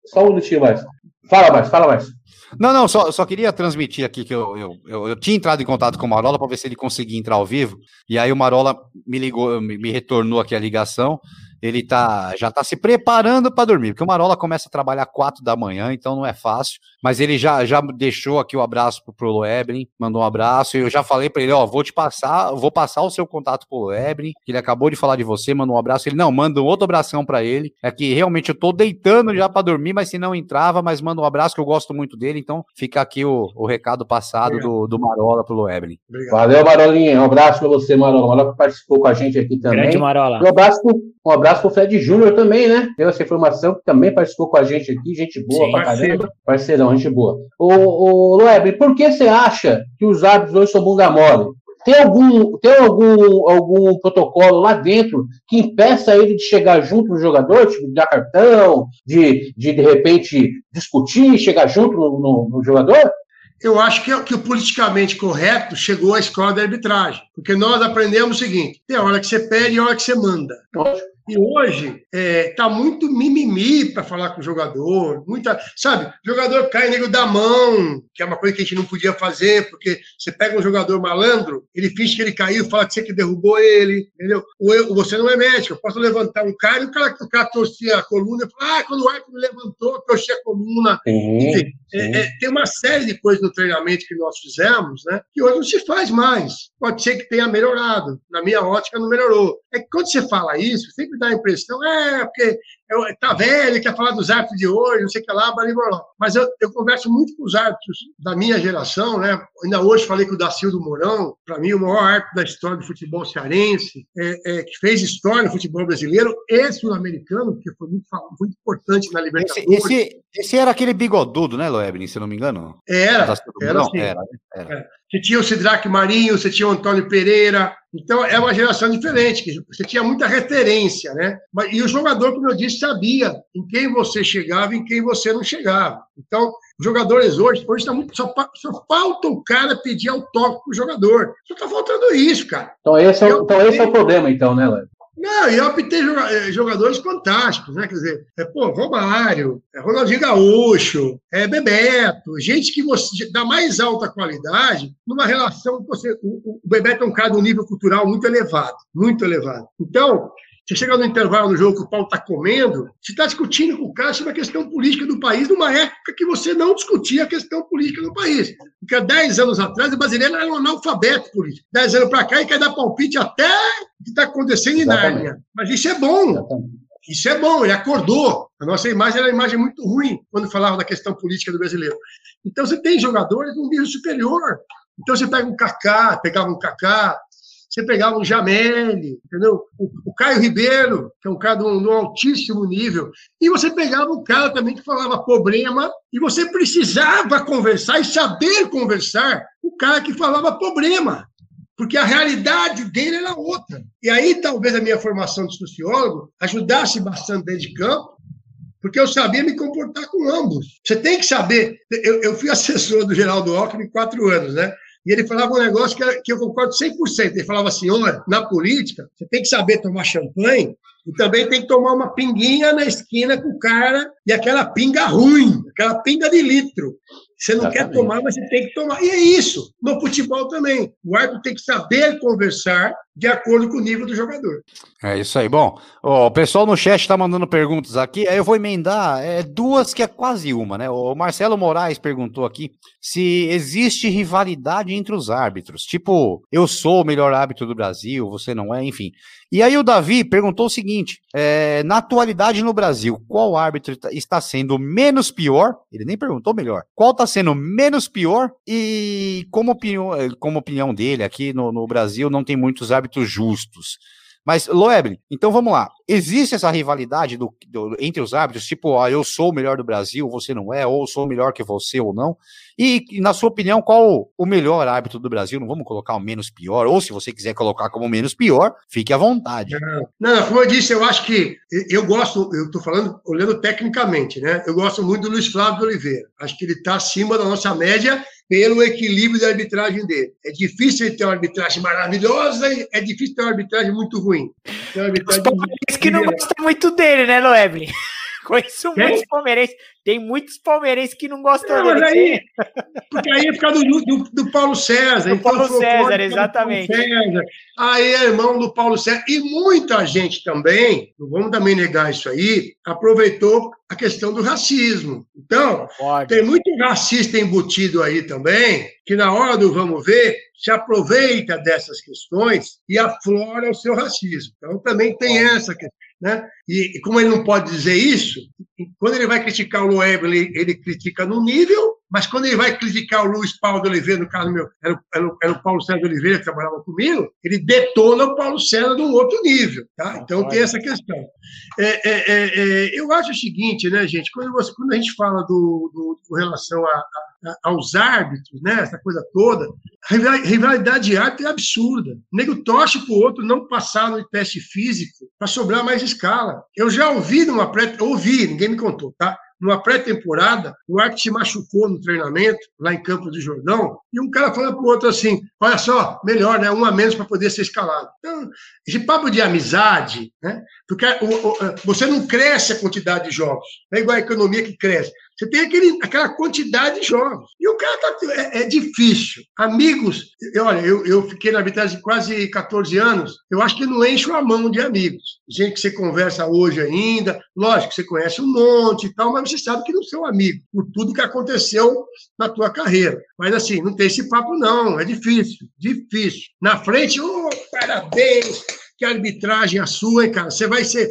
Só um minutinho mais. Fala mais, fala mais. Não, não, só, só queria transmitir aqui que eu, eu, eu, eu tinha entrado em contato com o Marola para ver se ele conseguia entrar ao vivo. E aí o Marola me ligou, me, me retornou aqui a ligação. Ele tá, já tá se preparando para dormir, porque o Marola começa a trabalhar quatro da manhã, então não é fácil. Mas ele já, já deixou aqui o abraço pro, pro Loebrin, mandou um abraço, e eu já falei para ele, ó, vou te passar, vou passar o seu contato pro Loebrin, que ele acabou de falar de você, mandou um abraço. Ele, não, manda um outro abração para ele. É que realmente eu tô deitando já para dormir, mas se não entrava, mas manda um abraço que eu gosto muito dele, então fica aqui o, o recado passado do, do Marola pro Loebrin. Valeu, Marolinha. Um abraço para você, Marola. Marola que participou com a gente aqui também. Grande Marola. Um abraço, um abraço pro Fred Júnior também, né? Deu essa informação que também participou com a gente aqui. Gente boa Sim, pra parceiro. caramba. Parceirão, gente boa. Ô, ô Loebre, por que você acha que os árbitros hoje são bunda mole? Tem algum, tem algum, algum protocolo lá dentro que impeça ele de chegar junto no jogador, tipo, de dar cartão, de, de, de repente, discutir, chegar junto no, no- no jogador? Eu acho que, que o politicamente correto chegou à escola da arbitragem. Porque nós aprendemos o seguinte: tem hora que você pede e hora que você manda. E hoje está muito mimimi para falar com o jogador, muita, sabe? O jogador cai nego da mão, que é uma coisa que a gente não podia fazer, porque você pega um jogador malandro, ele finge que ele caiu, fala que você que derrubou ele, entendeu? Ou eu- você não é médico, eu posso levantar um cara e o cara, o cara torcia a coluna e fala, ah, quando o árbitro me levantou, torci a coluna. Enfim, é, é, tem uma série de coisas no treinamento que nós fizemos, né, que hoje não se faz mais. Pode ser que tenha melhorado. Na minha ótica, não melhorou. É que quando você fala isso, sempre dá a impressão, é, porque tá velho, quer falar dos árbitros de hoje, não sei o que lá, blá. Mas eu, eu converso muito com os árbitros da minha geração, né? Ainda hoje falei com o Dacildo Mourão, para mim, o maior árbitro da história do futebol cearense, é, é, que fez história no futebol brasileiro e sul-americano, porque foi muito, muito importante na Esse, Libertadores. esse, esse era aquele bigodudo, né, Loebrin, se eu não me engano? Era, Da- era não, assim. era, era. Você tinha o Sidraque Marinho, você tinha o Antônio Pereira. Então, é uma geração diferente, que você tinha muita referência, né? E o jogador, como eu disse, sabia em quem você chegava e em quem você não chegava. Então, os jogadores hoje, hoje tá muito, só, só falta o cara pedir autógrafo pro jogador. Só tá faltando isso, cara. Então esse, é, o- então esse é o problema, então, né, Léo? Não, e eu optei eh, jogadores fantásticos, né? Quer dizer, é, pô, Romário, é Ronaldinho Gaúcho, é Bebeto, gente que você da mais alta qualidade, numa relação que você. O, o Bebeto é um cara de um nível cultural muito elevado, muito elevado. Então, você chega no intervalo do jogo que o pau está comendo, você está discutindo com o cara sobre a questão política do país numa época que você não discutia a questão política do país. Porque há 10 anos atrás, o brasileiro era um analfabeto político. 10 anos para cá, e quer dar palpite até o que está acontecendo em. Nárnia. Mas isso é bom. Exatamente. Isso é bom, ele acordou. A nossa imagem era uma imagem muito ruim quando falava da questão política do brasileiro. Então você tem jogadores num nível superior. Então você pega um Kaká, pegava um Kaká, você pegava um Jameli, entendeu? O, o Caio Ribeiro, que é um cara de um, de um altíssimo nível. E você pegava um cara também que falava problema, e você precisava conversar e saber conversar o cara que falava problema porque a realidade dele era outra. E aí, talvez a minha formação de sociólogo ajudasse bastante dentro de campo, porque eu sabia me comportar com ambos. Você tem que saber. Eu, eu fui [laughs] assessor do Geraldo Alckmin quatro anos, né? E ele falava um negócio que, era- que eu concordo 100%. Ele falava assim: olha, na política, você tem que saber tomar champanhe e também tem que tomar uma pinguinha na esquina com o cara e aquela pinga ruim, aquela pinga de litro. Você não quer Exatamente. tomar, mas você tem que tomar. E é isso. No futebol também. O árbitro tem que saber conversar de acordo com o nível do jogador. É isso aí. Bom, ó, o pessoal no chat tá mandando perguntas aqui. Aí eu vou emendar é, duas que é quase uma, né? O Marcelo Moraes perguntou aqui se existe rivalidade entre os árbitros. Tipo, eu sou o melhor árbitro do Brasil, você não é, enfim. E aí o Davi perguntou o seguinte: é, na atualidade no Brasil, qual árbitro tá- está sendo menos pior? Ele nem perguntou melhor. Qual está sendo menos pior? E como opinião, como opinião dele, aqui no, no Brasil não tem muitos árbitros justos. Mas, Loebre, então vamos lá. Existe essa rivalidade do- do- entre os árbitros, tipo, ah, eu sou o melhor do Brasil, você não é, ou sou melhor que você ou não? E, na sua opinião, qual o melhor árbitro do Brasil? Não vamos colocar o menos pior, ou se você quiser colocar como menos pior, fique à vontade. Não, como eu disse, eu acho que eu gosto, eu estou falando, olhando tecnicamente, né? Eu gosto muito do Luiz Flávio Oliveira. Acho que ele está acima da nossa média pelo equilíbrio da arbitragem dele. É difícil ele ter uma arbitragem maravilhosa e é difícil ter uma arbitragem muito ruim. Tem uma Os arbitragem palmeirenses que não gostam muito dele, né, Loeble? Conheço muitos palmeirenses. Tem muitos palmeirenses que não gostam É, dele. aí, [laughs] porque aí é por causa do, do, do Paulo César. Do então Paulo César, exatamente. Paulo César. Aí é irmão do Paulo César. E muita gente também, não vamos também negar isso aí, aproveitou a questão do racismo. Então, Concordo. tem muito racista embutido aí também, que na hora do vamos ver, se aproveita dessas questões e aflora o seu racismo. Então, também tem essa questão. Né? E, e como ele não pode dizer isso, quando ele vai criticar o Loeb, ele, ele critica no nível, mas quando ele vai criticar o Luiz Paulo de Oliveira, no caso meu, era, o- era, era o Paulo César de Oliveira que trabalhava comigo, ele detona o Paulo César num outro nível. Tá? Então tem essa questão. É, é, é, é, eu acho o seguinte, né, gente? Quando, você- quando a gente fala do, do, com relação a, a- aos árbitros, né, essa coisa toda, rivalidade de árbitro é absurda. O nego torce para o outro não passar no teste físico para sobrar mais escala. Eu já ouvi numa pré... Ouvi, ninguém me contou, tá? Numa pré-temporada, o árbitro se machucou no treinamento, lá em Campo do Jordão, e um cara falou para o outro assim: olha só, melhor, né? Um a menos para poder ser escalado. Então, esse papo de amizade, né? Porque o- o- você não cresce a quantidade de jogos. É igual a economia que cresce. Você tem aquele, aquela quantidade de jogos. E o cara tá, é, é difícil. Amigos, eu, olha, eu, eu fiquei na arbitragem quase 14 anos, eu acho que não encho a mão de amigos. Gente que você conversa hoje ainda, lógico, você conhece um monte e tal, mas você sabe que não são amigos, por tudo que aconteceu na tua carreira. Mas assim, não tem esse papo, não. É difícil, difícil. Na frente, oh, parabéns, que arbitragem a sua, hein, cara? Você vai ser.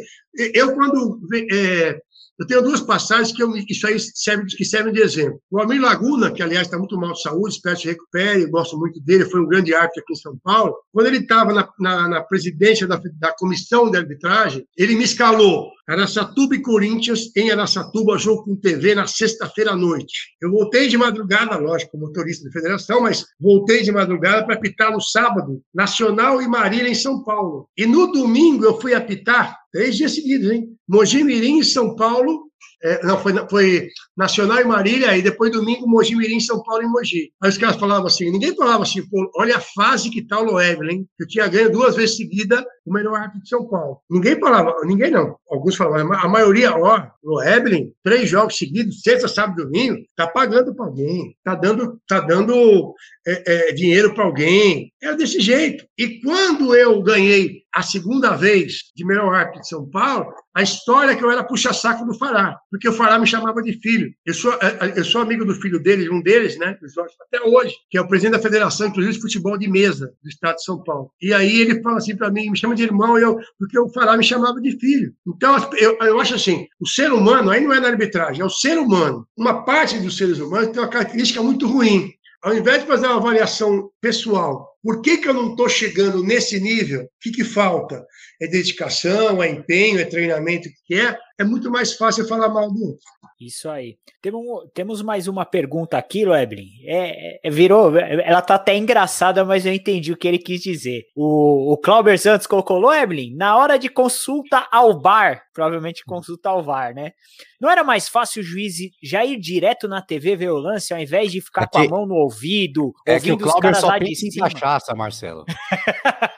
Eu, quando. é, eu tenho duas passagens que eu, isso aí serve, que servem de exemplo. O Almir Laguna, que aliás está muito mal de saúde, espero que se recupere, eu gosto muito dele, foi um grande árbitro aqui em São Paulo. Quando ele estava na, na, na presidência da, da comissão de arbitragem, ele me escalou Araçatuba e Corinthians em Araçatuba, jogo com TV na sexta-feira à noite. Eu voltei de madrugada, lógico, motorista da federação, mas voltei de madrugada para apitar no sábado, Nacional e Marília em São Paulo. E no domingo eu fui apitar, três dias seguidos, hein? Mogi Mirim São Paulo, é, não, foi, foi Nacional e Marília, e depois domingo, Mogi Mirim, São Paulo e Mogi. Aí os caras falavam assim, ninguém falava assim, olha a fase que tá o Loevel? Eu tinha ganho duas vezes seguida o melhor árbitro de São Paulo. Ninguém falava, ninguém não, alguns falavam, a maioria, ó, Loevelin, três jogos seguidos, sexta, sábado e domingo, tá pagando para alguém, tá dando, tá dando é, é, dinheiro para alguém. Era desse jeito. E quando eu ganhei a segunda vez de melhor árbitro de São Paulo, a história é que eu era puxa-saco do Fará, porque o Fará me chamava de filho. Eu sou, eu sou amigo do filho dele, um deles, né, até hoje, que é o presidente da Federação, inclusive, de Futebol de Mesa do Estado de São Paulo. E aí ele fala assim para mim, me chama de irmão, eu, porque o Fará me chamava de filho. Então, eu, eu acho assim, o ser humano, aí não é na arbitragem, é o ser humano. Uma parte dos seres humanos tem uma característica muito ruim. Ao invés de fazer uma avaliação pessoal, por que, que eu não estou chegando nesse nível? O que, que falta? É dedicação, é empenho, é treinamento, o que é? É muito mais fácil falar mal do outro. Isso aí. Temos, temos mais uma pergunta aqui, Loeblin. É, é, virou, ela tá até engraçada, mas eu entendi o que ele quis dizer. O, o Clauber Santos colocou, Loeblin, na hora de consulta ao VAR, provavelmente consulta ao VAR, né? Não era mais fácil o juiz já ir direto na TV ver o lance, ao invés de ficar É com a que- mão no ouvido, É que o Clauber caras só pensa em cima? cachaça, Marcelo. [laughs]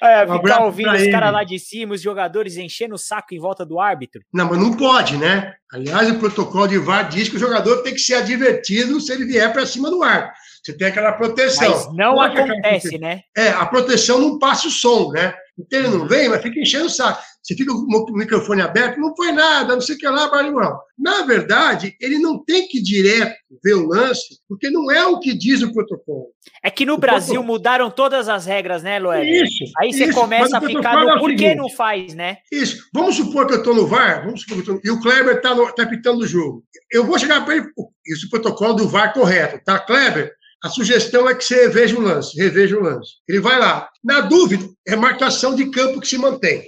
É, Um ficar ouvindo os caras lá de cima, os jogadores enchendo o saco em volta do árbitro. Não, mas não pode, né? Aliás, o protocolo de VAR diz que o jogador tem que ser advertido se ele vier para cima do ar. Você tem aquela proteção. Mas não aquela acontece, proteção. [laughs] né? É, a proteção não passa o som, né? Então ele não vem, mas fica enchendo o saco. Você fica com o microfone aberto, não foi nada, não sei o que lá, barulho. Na verdade, ele não tem que ir direto ver o lance, porque não é o que diz o protocolo. É que no O Brasil protocolo- mudaram todas as regras, né, Loeb? Isso. Aí você isso, começa a ficar é no o por que não faz, né? Isso. Vamos supor que eu estou no VAR, vamos supor que eu tô, e o Kleber está tá pitando o jogo. Eu vou chegar para ele, isso é o protocolo do VAR correto, tá, Kleber? A sugestão é que você reveja o lance, reveja o lance. Ele vai lá. Na dúvida, é marcação de campo que se mantém.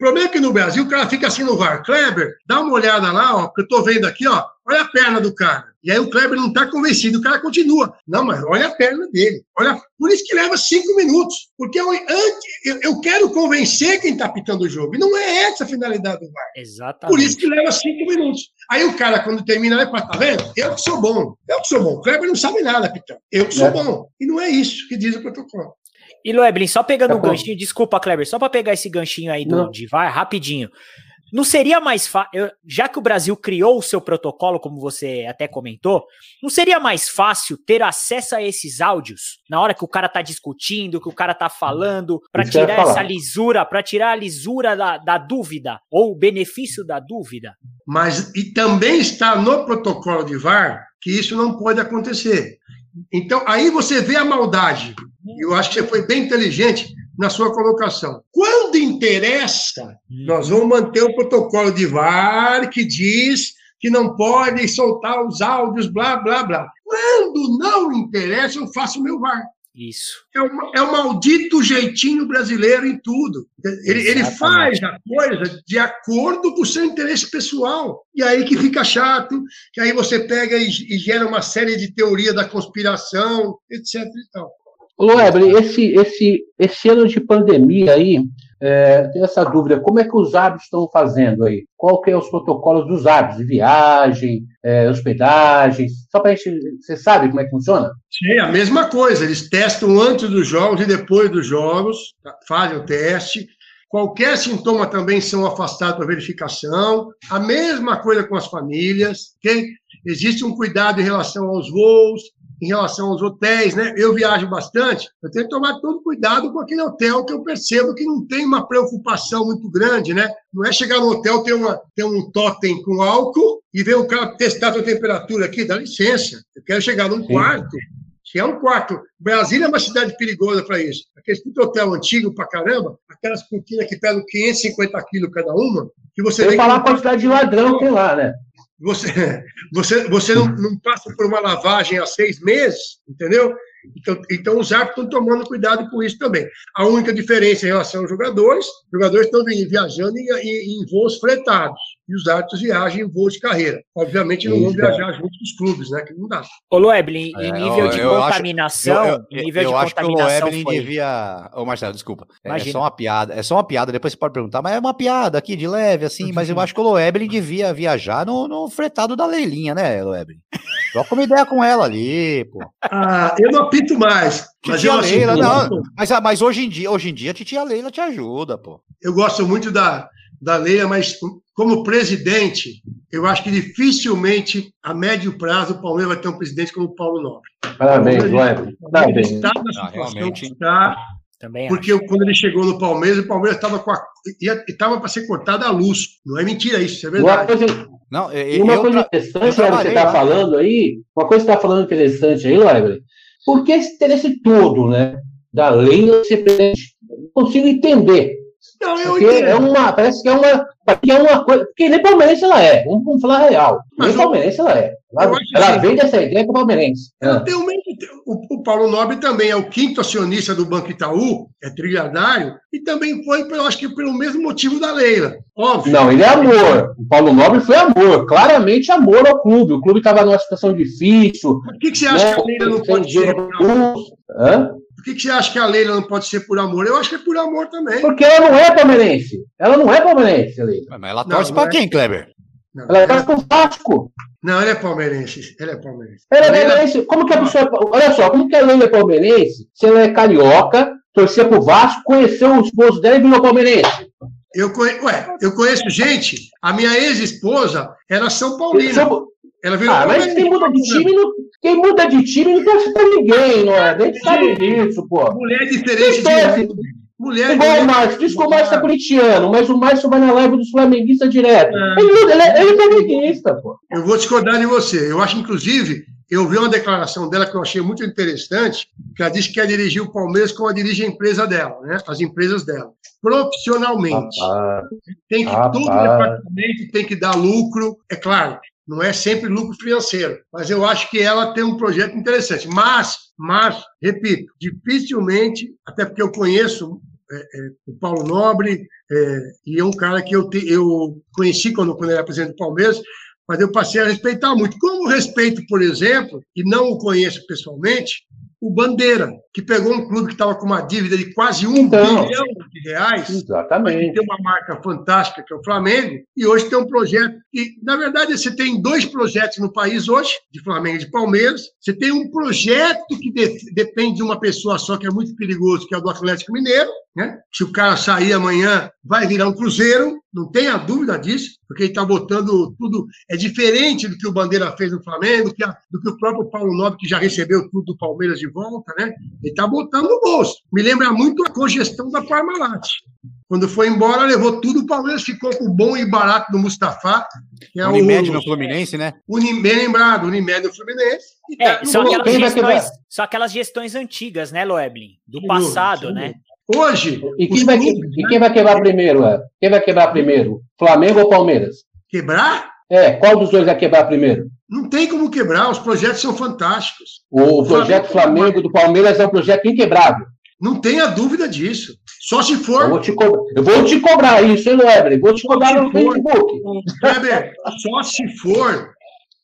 O problema é que no Brasil o cara fica assim no VAR. Kleber, dá uma olhada lá, ó, que eu tô vendo aqui, ó. Olha a perna do cara. E aí o Kleber não está convencido, o cara continua. Não, mas olha a perna dele. Olha, por isso que leva cinco minutos. Porque eu, antes, eu, eu quero convencer quem está pitando o jogo. E não é essa a finalidade do VAR. Exatamente. Por isso que leva cinco minutos. Aí o cara, quando termina, ele fala, tá vendo? Eu que sou bom. Eu que sou bom. O Kleber não sabe nada, pitando. Eu que sou É. bom. E não é isso que diz o protocolo. E Loeblin, só pegando Tá um ganchinho, desculpa, Kleber, só para pegar esse ganchinho aí do, de VAR, rapidinho. não seria mais fácil, já que o Brasil criou o seu protocolo, como você até comentou, não seria mais fácil ter acesso a esses áudios na hora que o cara tá discutindo, que o cara tá falando, para tirar essa lisura, para tirar a lisura da, da dúvida ou o benefício da dúvida? Mas e também está no protocolo de VAR que isso não pode acontecer. Então, aí você vê a maldade. Eu acho que você foi bem inteligente na sua colocação. Quando interessa, nós vamos manter o protocolo de VAR que diz que não pode soltar os áudios, blá, blá, blá. Quando não interessa, eu faço o meu VAR. Isso. É o, é o maldito jeitinho brasileiro em tudo. Ele, ele, faz a coisa de acordo com o seu interesse pessoal. E aí que fica chato, que aí você pega e, e gera uma série de teoria da conspiração, etc. E tal. Loebre, esse, esse, esse ano de pandemia aí, é, tem essa dúvida, como é que os hábitos estão fazendo aí? Qual que é os protocolos dos hábitos, de viagem, é, hospedagem? Só para a gente, você sabe como é que funciona? Sim, a mesma coisa, eles testam antes dos jogos e depois dos jogos, tá? fazem o teste, Qualquer sintoma também são afastados para verificação. A mesma coisa com as famílias, ok? Existe um cuidado em relação aos voos, em relação aos hotéis, né? Eu viajo bastante, eu tenho que tomar todo cuidado com aquele hotel que eu percebo que não tem uma preocupação muito grande, né? Não é chegar no hotel, ter, uma, ter um totem com álcool e ver o cara testar a sua temperatura aqui, dá licença. Eu quero chegar num Sim. quarto, que é um quarto. Brasília é uma cidade perigosa para isso. Aquele tipo hotel antigo pra caramba, aquelas cortinas que pesam 550 quilos cada uma, que você... Eu falar a quantidade de ladrão que tem lá, né? Você, você, você não, não, passa por uma lavagem há seis meses, entendeu? Então, então os árbitros estão tomando cuidado com isso também. A única diferença em relação aos jogadores, os jogadores estão viajando em, em, em voos fretados e os árbitros viajam em voos de carreira. Obviamente não vão viajar junto com os clubes, né? Que não dá. Ô, Loeblin, em é, nível eu, de eu contaminação, acho, eu, nível eu, de acho contaminação que o Loeblin devia... Ô, Marcelo, desculpa. É, é, só uma piada. É só uma piada, depois você pode perguntar, mas é uma piada aqui, de leve, assim, [laughs] mas eu acho que o Loeblin devia viajar no, no fretado da Leilinha, né, Loeblin? Troca uma ideia com ela ali, pô. Ah, eu não apito mais. Mas eu Leila, não, mas, mas hoje em dia, hoje em dia, a titia Leila te ajuda, pô. Eu gosto muito da, da Leila, mas como presidente, eu acho que dificilmente, a médio prazo, o Palmeiras vai ter um presidente como o Paulo Nobre. Parabéns, Lebre. Parabéns. Está na situação realmente... está, Também porque acho. quando ele chegou no Palmeiras, o Palmeiras estava com a, estava para ser cortada a luz. Não é mentira isso, isso é verdade. Uma coisa, não, eu, uma coisa interessante, que você está falando aí, uma coisa que você está falando interessante aí, Lebre, por que esse interesse todo, né, da lei ser presidente? Não consigo entender. Não, eu porque entendo. é uma, parece que é uma, que é uma coisa, porque nem palmeirense ela é, vamos, vamos falar real, nem palmeirense ela é. Ela, ela vem dessa ideia com o palmeirense. Ah. O, o, Paulo Nobre também é o quinto acionista do Banco Itaú, é trilhardário, e também foi, eu acho que pelo mesmo motivo da Leila, óbvio. Não, ele é amor. O Paulo Nobre foi amor, claramente amor ao clube. O clube estava numa situação difícil. Por que, que você acha né? que a Leila não pode ser? Hã? Por que, que você acha que a Leila não pode ser por amor? Eu acho que é por amor também. Porque ela não é palmeirense. Ela não é palmeirense, Leila. Mas ela torce para é... quem, Kleber? Não, ela torce para o Vasco. Não, ela é palmeirense. Ela é palmeirense. Ela é palmeirense. Como que a pessoa. Olha só, como que a Leila é palmeirense se ela é carioca, torcia pro Vasco, conheceu o esposo dela e virou palmeirense? Eu, conhe... Ué, eu conheço gente. A minha ex-esposa era São Paulina. São... Ela virou ah, mas quem muda de time não, quem muda de time não torce pra ninguém, não é? Nem sabe disso, pô. Mulher diferente de. Mulher Igual o Márcio, diz que o Márcio é corintiano, mas o Márcio vai na live dos flamenguistas direto. É. Ele, ele, é, ele é flamenguista, pô. Eu vou discordar de você. Eu acho, inclusive, eu vi uma declaração dela que eu achei muito interessante, que ela disse que quer dirigir o Palmeiras como a dirige a empresa dela, né? as empresas dela, profissionalmente. Rapaz, tem que, rapaz. todo departamento tem que dar lucro, é claro, não é sempre lucro financeiro, mas eu acho que ela tem um projeto interessante. Mas, mas, repito, dificilmente, até porque eu conheço é, é, o Paulo Nobre, é, e é um cara que eu, te, eu conheci quando, quando ele era presidente do Palmeiras, mas eu passei a respeitar muito. Como respeito, por exemplo, e não o conheço pessoalmente, o Bandeira, que pegou um clube que estava com uma dívida de quase um Então. bilhão de reais, que Exatamente. tem uma marca fantástica, que é o Flamengo, e hoje tem um projeto que, na verdade, você tem dois projetos no país hoje, de Flamengo e de Palmeiras. Você tem um projeto que de- depende de uma pessoa só, que é muito perigoso, que é o do Atlético Mineiro. Né? Se o cara sair amanhã, vai virar um Cruzeiro, não tenha dúvida disso, porque ele está botando tudo. É diferente do que o Bandeira fez no Flamengo, que a- do que o próprio Paulo Nobre, que já recebeu tudo do Palmeiras de volta, né? Ele está botando no bolso. Me lembra muito a congestão da Parmalat. Quando foi embora, levou tudo, o Palmeiras ficou com o bom e barato do Mustafa, que é Unimed o no Fluminense, né? Uni- bem lembrado, Unimed do Fluminense. Tá É, no são aquelas, gestões, são aquelas gestões antigas, né, Loeblin? Do passado, né? Hoje, E quem vai, clubes, e quem vai quebrar primeiro, é? Quem vai quebrar primeiro? Flamengo ou Palmeiras? quebrar, É, qual dos dois vai quebrar primeiro? não tem como quebrar, os projetos são fantásticos. O projeto Flamengo do Palmeiras é um projeto inquebrável. Não tenha dúvida disso. Só se Eu for, vou te, co- eu vou te cobrar isso, hein, Lebre? Vou te cobrar no for. Facebook. Kleber, só se for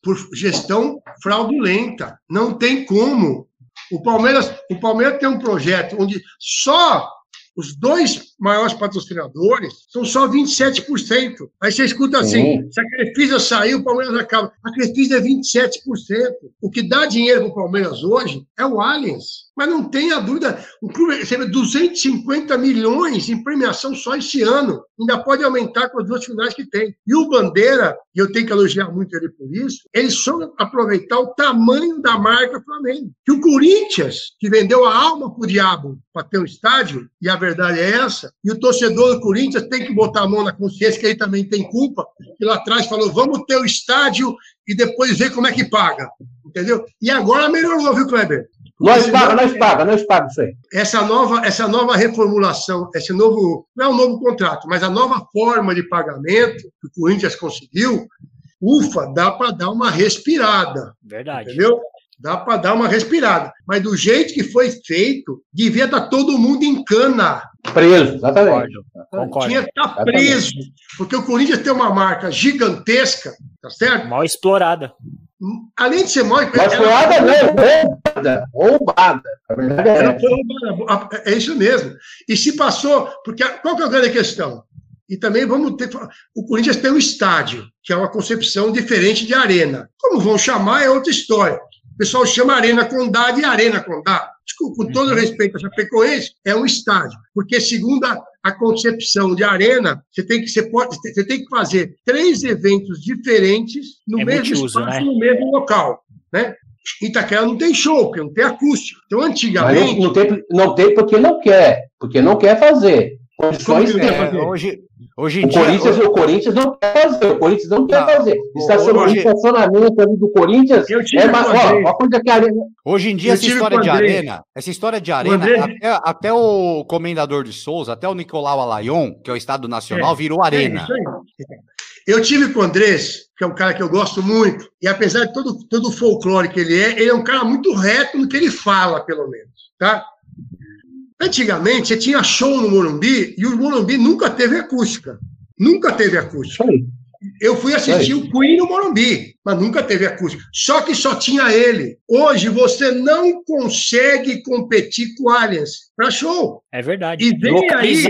por gestão fraudulenta. Não tem como. O Palmeiras, o Palmeiras tem um projeto onde só os dois maiores patrocinadores são só 27%. Aí você escuta assim: Sim. se a Crefisa sair, o Palmeiras acaba. A Crefisa é 27%. O que dá dinheiro para o Palmeiras hoje é o Allianz. Mas não tenha dúvida, o clube recebe 250 milhões em premiação só esse ano. Ainda pode aumentar com as duas finais que tem. E o Bandeira, e eu tenho que elogiar muito ele por isso, ele soube aproveitar o tamanho da marca Flamengo. Que o Corinthians, que vendeu a alma pro diabo para ter um estádio, e a verdade é essa, e o torcedor do Corinthians tem que botar a mão na consciência, que ele também tem culpa, que lá atrás falou, vamos ter o estádio e depois ver como é que paga. Entendeu? E agora melhorou, viu, Kleber? Nós paga, nós paga, nós paga isso aí. essa nova, essa nova reformulação, esse novo, não é um novo contrato, mas a nova forma de pagamento que o Corinthians conseguiu, ufa, dá para dar uma respirada, Verdade. entendeu? Dá para dar uma respirada. Mas do jeito que foi feito, devia estar todo mundo em cana. Preso, exatamente. Concordo. Tinha que estar Exatamente. preso. Porque o Corinthians tem uma marca gigantesca, tá certo? Mal explorada. Além de ser mal. Nada mesmo, roubada, roubada. A verdade é roubada. É isso mesmo. E se passou, porque qual que é a grande questão? E também vamos ter. O Corinthians tem um estádio, que é uma concepção diferente de arena. Como vão chamar é outra história. O pessoal chama Arena Condá de Arena Condá. Desculpa, com todo respeito a Chapecoense, é um estádio. Porque, segundo a, a concepção de arena, você tem, que, você, pode, você tem que fazer três eventos diferentes no É mesmo multiuso, espaço, né? no mesmo local. Né? Itaquera não tem show, porque não tem acústica. Então, antigamente. não, não tem, não tem porque não quer. Porque não quer fazer. Condições É, fazer? hoje, hoje em O dia. Corinthians, o Corinthians não quer fazer. O Corinthians não quer Não. fazer. Estaciona- Hoje- estacionamento ali do Corinthians Eu tive é mais. Ó, uma coisa que a Arena. Hoje em dia, Eu essa história de arena, essa história de arena, até, até o comendador de Souza, até o Nicolau Alayon, que é o Estado Nacional, É, virou É arena. isso aí. Eu tive com o Andrés, que é um cara que eu gosto muito, e apesar de todo, todo o folclore que ele é, ele é um cara muito reto no que ele fala, pelo menos. Tá? Antigamente, você tinha show no Morumbi e o Morumbi nunca teve acústica. Nunca teve acústica. Eu fui assistir o Queen no Morumbi, mas nunca teve acústica. Só que só tinha ele. Hoje você não consegue competir com Aliens para show. É verdade. E vem aí-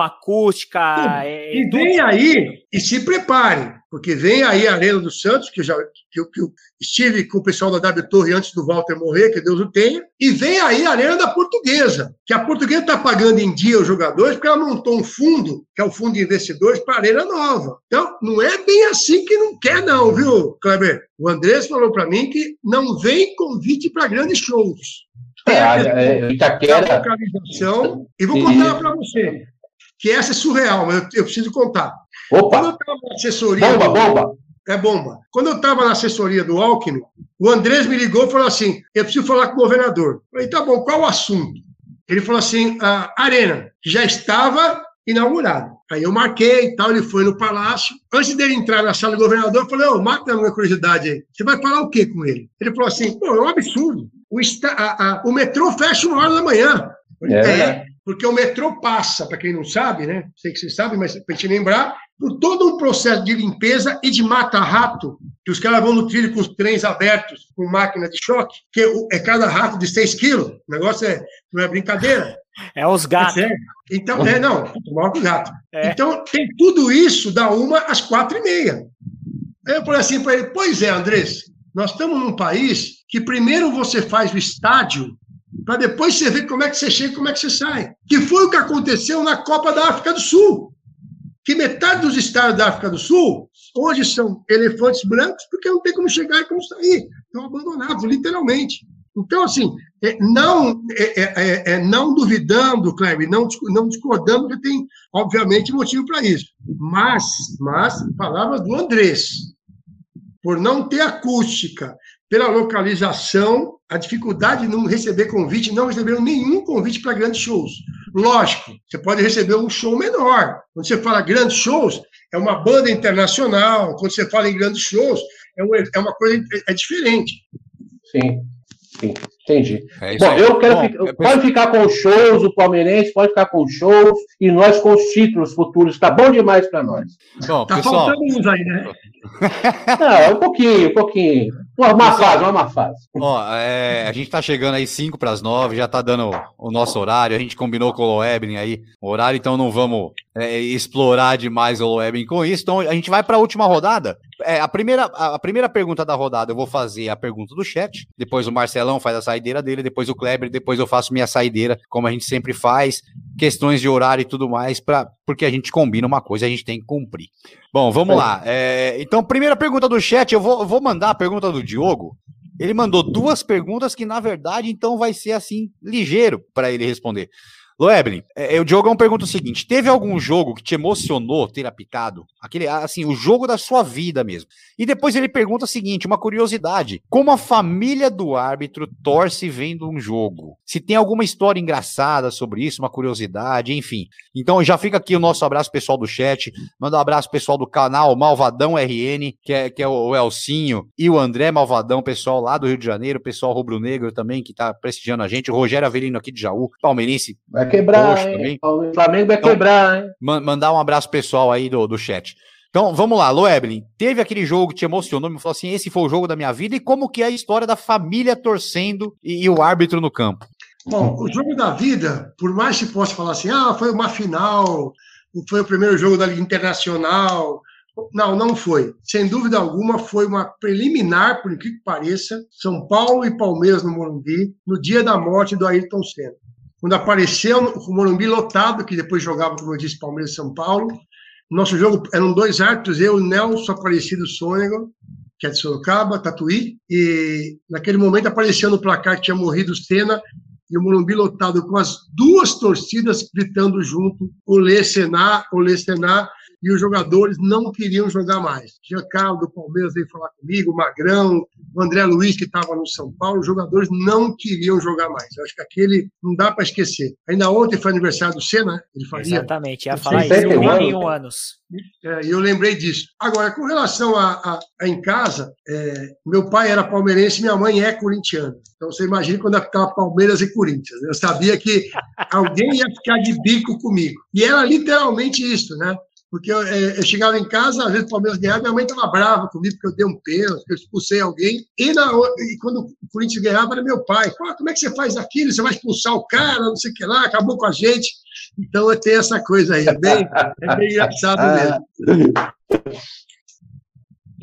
acústica. é- E vem aí, e se prepare, porque vem aí a Arena do Santos, que eu, já, que eu, que eu estive com o pessoal da W Torre antes do Walter morrer, que Deus o tenha, e vem aí a Arena da Portuguesa, que a Portuguesa está pagando em dia os jogadores, porque ela montou um fundo, que é o fundo de investidores, para a Arena Nova. Então, não é bem assim que não quer, não, viu, Kleber? O Andrés falou para mim que não vem convite para grandes shows. É, é, da Itaquera. localização, e vou E- contar para você, que essa é surreal, mas eu, eu preciso contar. Quando Opa! eu estava na assessoria. Bomba, do- bomba! É bomba. Quando eu estava na assessoria do Alckmin, o Andrés me ligou e falou assim: eu preciso falar com o governador. Eu falei, tá bom, qual o assunto? Ele falou assim: a Arena, que já estava inaugurada. Aí eu marquei e tal, ele foi no palácio. Antes dele entrar na sala do governador, eu falei: Ô, mata a minha curiosidade aí. Você vai falar o quê com ele? Ele falou assim: pô, é um absurdo. O, esta- a- a- o metrô fecha uma hora da manhã. Falei, É. é, porque o metrô passa, para quem não sabe, né? Sei que vocês sabem, mas para gente lembrar, por todo um processo de limpeza e de mata-rato, que os caras vão no trilho com os trens abertos, com máquina de choque, que é cada rato de 6 quilos. O negócio é, não é brincadeira. É os gatos. É então, é, não, maior que o gato. É. Então, tem tudo isso da uma às quatro e meia. Aí eu falei assim para ele, pois é, Andrés, nós estamos num país que primeiro você faz o estádio para depois você ver como é que você chega e como é que você sai. Que foi o que aconteceu na Copa da África do Sul. Que metade dos estados da África do Sul hoje são elefantes brancos porque não tem como chegar e como sair. Estão abandonados, literalmente. Então, assim, é, não, é, é, é, é não duvidando, Kleber, não, não discordando, porque tem, obviamente, motivo para isso. Mas, mas, palavras do Andrés, por não ter acústica, pela localização, a dificuldade de não receber convite, não receberam nenhum convite para grandes shows. Lógico, você pode receber um show menor. Quando você fala grandes shows, é uma banda internacional. Quando você fala em grandes shows, é uma, é uma coisa é diferente. Sim, sim, entendi. É Bom, eu quero Bom, ficar, é... pode ficar com os shows, o palmeirense pode ficar com os shows e nós com os títulos futuros. Está bom demais para nós. Bom, tá pessoal... faltando uns aí, né? [laughs] Não, um pouquinho, um pouquinho. Uma, uma fase, uma fase. Ó, é, a gente tá chegando aí 5 para as 9, já tá dando o nosso horário. A gente combinou com o Loebrin aí o horário, então não vamos é, explorar demais o Loebrin com isso. Então a gente vai para a última rodada. É, a, primeira, a primeira pergunta da rodada eu vou fazer a pergunta do chat, depois o Marcelão faz a saideira dele, depois o Kleber, depois eu faço minha saideira, como a gente sempre faz, questões de horário e tudo mais, pra, porque a gente combina uma coisa, a gente tem que cumprir. Bom, vamos é. lá. É, então, primeira pergunta do chat, eu vou, eu vou mandar a pergunta do Diogo. Ele mandou duas perguntas que, na verdade, então vai ser assim, ligeiro para ele responder. Loeblin, é, o Diogão pergunta o seguinte: teve algum jogo que te emocionou ter apitado? Aquele, assim, o jogo da sua vida mesmo. E depois ele pergunta o seguinte: uma curiosidade: como a família do árbitro torce vendo um jogo? Se tem alguma história engraçada sobre isso, uma curiosidade, enfim. Então já fica aqui o nosso abraço pessoal do chat, manda um abraço pessoal do canal Malvadão RN, que é, que é o Elcinho, e o André Malvadão, pessoal lá do Rio de Janeiro, pessoal rubro-negro também, que tá prestigiando a gente, o Rogério Avelino aqui de Jaú, palmeirense Vai quebrar, hein? O Flamengo vai então, quebrar, hein? Mandar um abraço pessoal aí do, do chat. Então, vamos lá, Loeblin, teve aquele jogo que te emocionou, me falou assim, esse foi o jogo da minha vida, e como que é a história da família torcendo e, e o árbitro no campo? Bom, o jogo da vida, por mais que possa falar assim, ah, foi uma final, foi o primeiro jogo da Liga Internacional, não, não foi. Sem dúvida alguma, foi uma preliminar, por que pareça, São Paulo e Palmeiras no Morumbi, no dia da morte do Ayrton Senna quando apareceu o Morumbi lotado, que depois jogava, como eu disse, Palmeiras e São Paulo. Nosso jogo eram dois árbitros, eu, Nelson Aparecido Sônego, que é de Sorocaba, Tatuí, e naquele momento apareceu no placar que tinha morrido o Senna, e o Morumbi lotado com as duas torcidas gritando junto, o Lê Sená, o Lê Sená, e os jogadores não queriam jogar mais. Giancarlo do Palmeiras veio falar comigo, o Magrão, o André Luiz, que estava no São Paulo, os jogadores não queriam jogar mais. Eu acho que aquele não dá para esquecer. Ainda ontem foi aniversário do Senna, ele faria. Exatamente, ia falar isso, 31 anos. É, e eu lembrei disso. Agora, com relação a, a, a em casa, é, meu pai era palmeirense e minha mãe é corintiana. Então você imagina quando ficava Palmeiras e Corinthians. Eu sabia que [laughs] alguém ia ficar de bico comigo. E era literalmente isso, né? Porque eu, é, eu, chegava em casa, às vezes o Palmeiras ganhava, minha mãe estava brava comigo porque eu dei um pênalti, eu expulsei alguém. E, na, e quando o Corinthians ganhava, era meu pai. como é que você faz aquilo? Você vai expulsar o cara, não sei o que lá, acabou com a gente. Então tem essa coisa aí, é bem, é bem [laughs] engraçado mesmo. [laughs]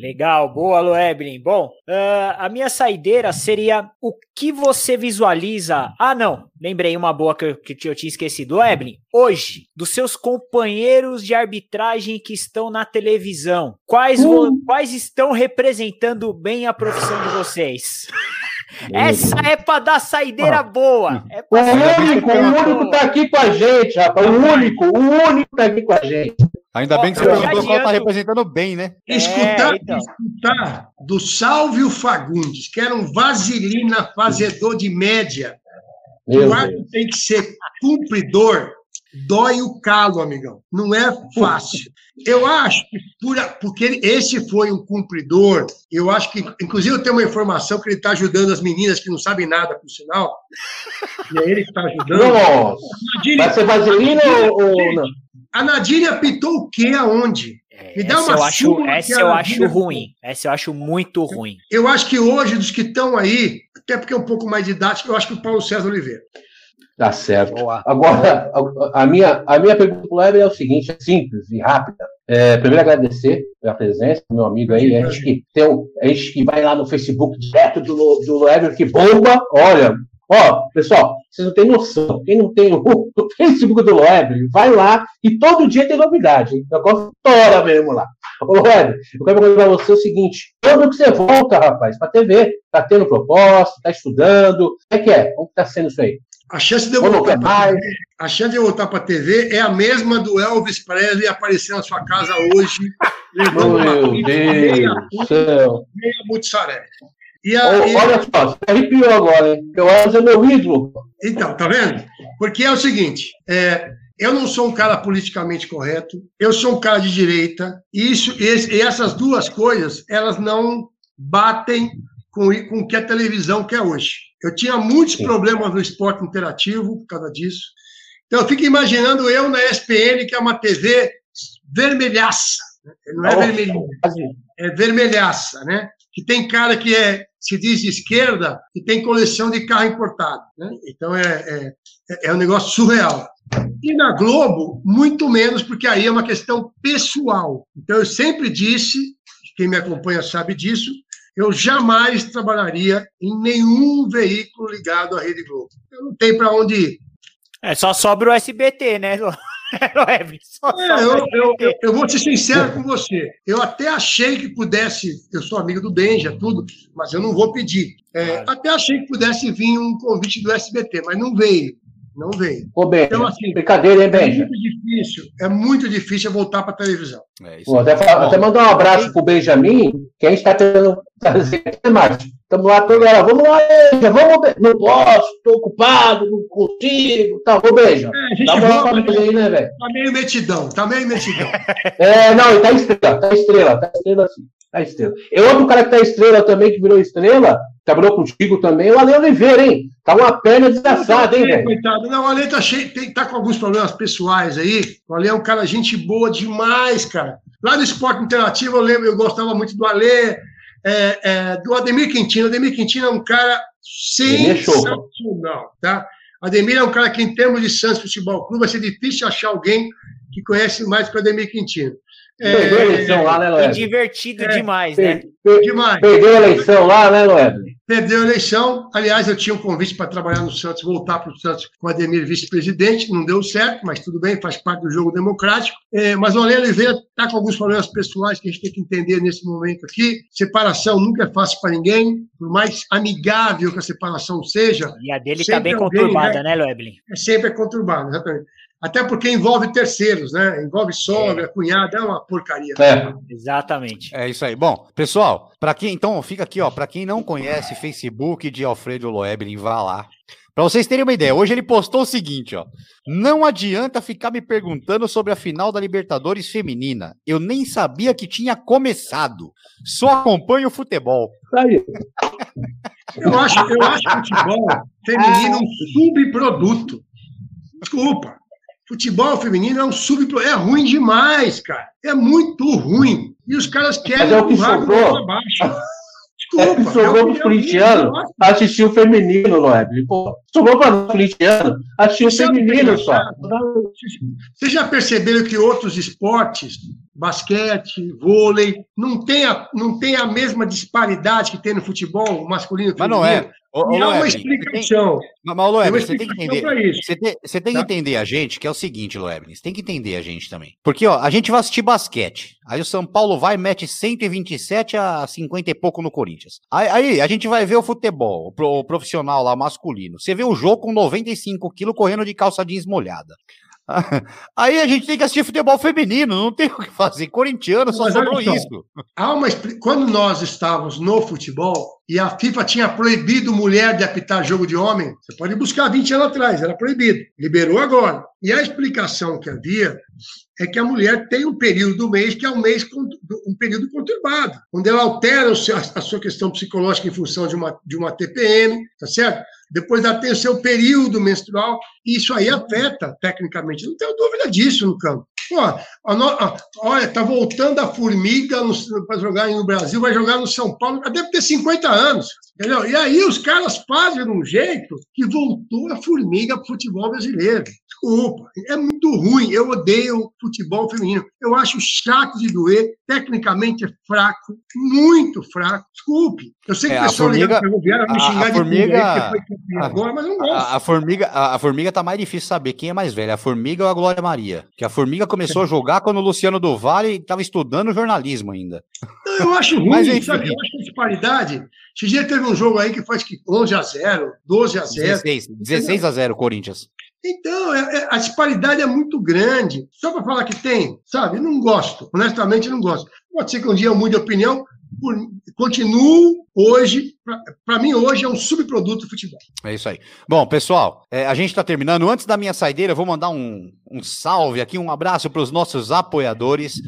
Legal, boa, Loeblin. Bom, uh, a minha saideira seria o que você visualiza. Ah, não, lembrei uma boa que eu, que eu tinha esquecido. Loeblin, hoje, dos seus companheiros de arbitragem que estão na televisão, quais, uh. quais estão representando bem a profissão de vocês? Essa é pra dar saideira boa. É o único, o único tá aqui com a gente, rapaz. O único, o único tá aqui com a gente. Ainda bem que você perguntou qual tá representando bem, né? Escutar, é, então. escutar do Salvio Fagundes, que era um vaselina fazedor de média. Meu o árbitro tem que ser cumpridor, dói o calo, amigão. Não é fácil. Eu acho que, por, porque esse foi um cumpridor, eu acho que, inclusive, eu tenho uma informação que ele está ajudando as meninas que não sabem nada, por sinal. E é ele que está ajudando. Nossa, vai ser vaselina ou, ou não? A Nadine apitou o quê aonde? É, Me dá essa uma eu acho, Essa eu acho ruim. Essa eu acho muito ruim. Eu acho que hoje, dos que estão aí, até porque é um pouco mais didático, eu acho que o Paulo César Oliveira. Tá certo. Boa. Agora, a, a, minha, a minha pergunta para o Weber é o seguinte, é simples e rápida. É, primeiro agradecer a presença do meu amigo aí, a gente que, tem um, a gente que vai lá no Facebook direto do, do Weber, que bomba, olha, Ó, pessoal, vocês não têm noção. Quem não tem o, [laughs] o Facebook do Loebre, vai lá e todo dia tem novidade. O negócio tora mesmo lá. Ô, Loebre, eu quero perguntar pra você o seguinte: quando que você volta, rapaz, pra TV? Tá tendo proposta, tá estudando? Como é que é? Como que tá sendo isso aí? A chance de eu voltar para a chance de voltar para TV é a mesma do Elvis Presley aparecer na sua casa hoje, [laughs] levando Meu uma Deus do céu. meia mussarela. E a, e... Olha só, você arrepiou agora, hein? Eu é meu ídolo. Então, tá vendo? Porque é o seguinte: é, eu não sou um cara politicamente correto, eu sou um cara de direita, e, isso, e essas duas coisas, elas não batem com, com o que a televisão quer hoje. Eu tinha muitos Sim. problemas no esporte interativo por causa disso. Então, eu fico imaginando eu na ESPN, que é uma TV vermelhaça. Né? Não é oh, vermelhinha, é vermelhaça, né? Que tem cara que é se diz de esquerda e tem coleção de carro importado. Né? Então é, é, é um negócio surreal. E na Globo, muito menos, porque aí é uma questão pessoal. Então eu sempre disse, quem me acompanha sabe disso, eu jamais trabalharia em nenhum veículo ligado à Rede Globo. Eu não tenho para onde ir. É só sobra o SBT, né? [laughs] é, eu, eu, eu, eu, vou ser sincero com você. Eu até achei que pudesse, eu sou amigo do Benja, tudo, mas eu não vou pedir. É, claro. Até achei que pudesse vir um convite do SBT, mas não veio. Não veio. Ô, Benja, então, assim, brincadeira, hein, Benja? É muito difícil, é muito difícil voltar para a televisão. É Pô, até, até mandar um abraço para o Benjamin, que a gente está tentando trazer, né, Márcio? Estamos lá toda hora, vamos lá, Beija, vamos, não posso, estou ocupado, não consigo, tá, vou Beija. É, Dá uma família aí, né, velho? Tá meio metidão, tá meio metidão. é, não, tá estrela, tá estrela, tá estrela assim. Tá estrela. E outro cara que tá estrela também, que virou estrela, trabalhou contigo também, o Ale Oliveira, hein? Tá uma perna desgraçada, hein, velho? Coitado. Não, o Ale tá cheio, tem, tá com alguns problemas pessoais aí. O Ale é um cara, gente boa demais, cara. Lá no esporte interativo, eu lembro, eu gostava muito do Ale, é, é, do Ademir Quintino. O Ademir Quintino é um cara sensacional, tá? Ademir é um cara que, em termos de Santos Futebol Clube, vai ser difícil achar alguém que conhece mais que o Ademir Quintino. Perdeu a eleição lá, né, Loeb? divertido é, demais, né? Per demais. Perdeu a eleição lá, né, Loeb? Perdeu a eleição. Aliás, eu tinha um convite para trabalhar no Santos, voltar para o Santos com o Ademir vice-presidente. Não deu certo, mas tudo bem, faz parte do jogo democrático. É, mas o Ale Oliveira está com alguns problemas pessoais que a gente tem que entender nesse momento aqui. Separação nunca é fácil para ninguém, por mais amigável que a separação seja. E a dele está bem conturbada, né, né Loeblin? É sempre é conturbada, exatamente. Até porque envolve terceiros, né? Envolve sogra, é. cunhada, é uma porcaria. É. Exatamente. É isso aí. Bom, pessoal, para quem então fica aqui, ó, para quem não conhece Facebook de Alfredo Loeblin, vá lá. Para vocês terem uma ideia, hoje ele postou o seguinte, ó: Não adianta ficar me perguntando sobre a final da Libertadores feminina. Eu nem sabia que tinha começado. Só acompanho o futebol. Aí. Eu acho, eu acho futebol feminino um subproduto. Desculpa. Futebol feminino é um sub é ruim demais, cara. É muito ruim. E os caras querem Mas é o que sobrou. baixo. Desculpa. É que sobrou é para os corintianos assistir o feminino, Loeb. sobrou para os corintianos assistir o feminino só. Vocês já perceberam que outros esportes, basquete, vôlei, não tem a, não tem a mesma disparidade que tem no futebol masculino e feminino? Mas não é. Ô, e há uma explicação. Mas, mas Loeb, você tem que entender. Você tem, você tem tá? que entender a gente, que é o seguinte, Loeb, você tem que entender a gente também. Porque, ó, a gente vai assistir basquete. Aí o São Paulo vai e mete 127 a 50 e pouco no Corinthians. Aí, aí a gente vai ver o futebol, o, o profissional lá masculino. Você vê o jogo com 95 quilos correndo de calça jeans molhada. [laughs] Aí a gente tem que assistir futebol feminino, não tem o que fazer. Corintiano só Mas, sobrou isso. Há uma, quando nós estávamos no futebol e a FIFA tinha proibido mulher de apitar jogo de homem, você pode buscar 20 anos atrás, era proibido. Liberou agora. E a explicação que havia é que a mulher tem um período do mês que é um mês um período conturbado, onde ela altera a sua questão psicológica em função de uma, de uma TPM, tá certo? Depois ela tem o seu período menstrual, e isso aí afeta tecnicamente. Não tenho dúvida disso no campo. olha, tá voltando a formiga para jogar no Brasil, vai jogar no São Paulo, deve ter 50 anos. Entendeu? E aí os caras fazem de um jeito que voltou a formiga para o futebol brasileiro. Desculpa, é muito ruim. Eu odeio futebol feminino. Eu acho chato de doer, tecnicamente é fraco, muito fraco. Desculpe. Eu sei que É, o a pessoal formiga- liga para me a- xingar a de formiga- campeão agora, mas eu não gosto. A, a formiga, a, a formiga tá mais difícil saber quem é mais velha, a formiga ou a Glória Maria. Que a formiga começou a jogar quando o Luciano do Vale estava estudando jornalismo ainda. Eu acho [laughs] ruim, Mas, enfim. sabe? Eu acho a disparidade. Esse dia teve um jogo aí que faz que 11 a 0, 12 a 0. 16, 16 a 0 Corinthians. Então, é- é- a disparidade é muito grande. Só para falar que tem, sabe? Não gosto. Honestamente, não gosto. Pode ser que um dia eu mude de opinião. Por, continuo hoje. Para mim, hoje é um subproduto do futebol. É isso aí. Bom, pessoal, é, a gente está terminando. Antes da minha saideira, eu vou mandar um, um salve aqui, um abraço para os nossos apoiadores.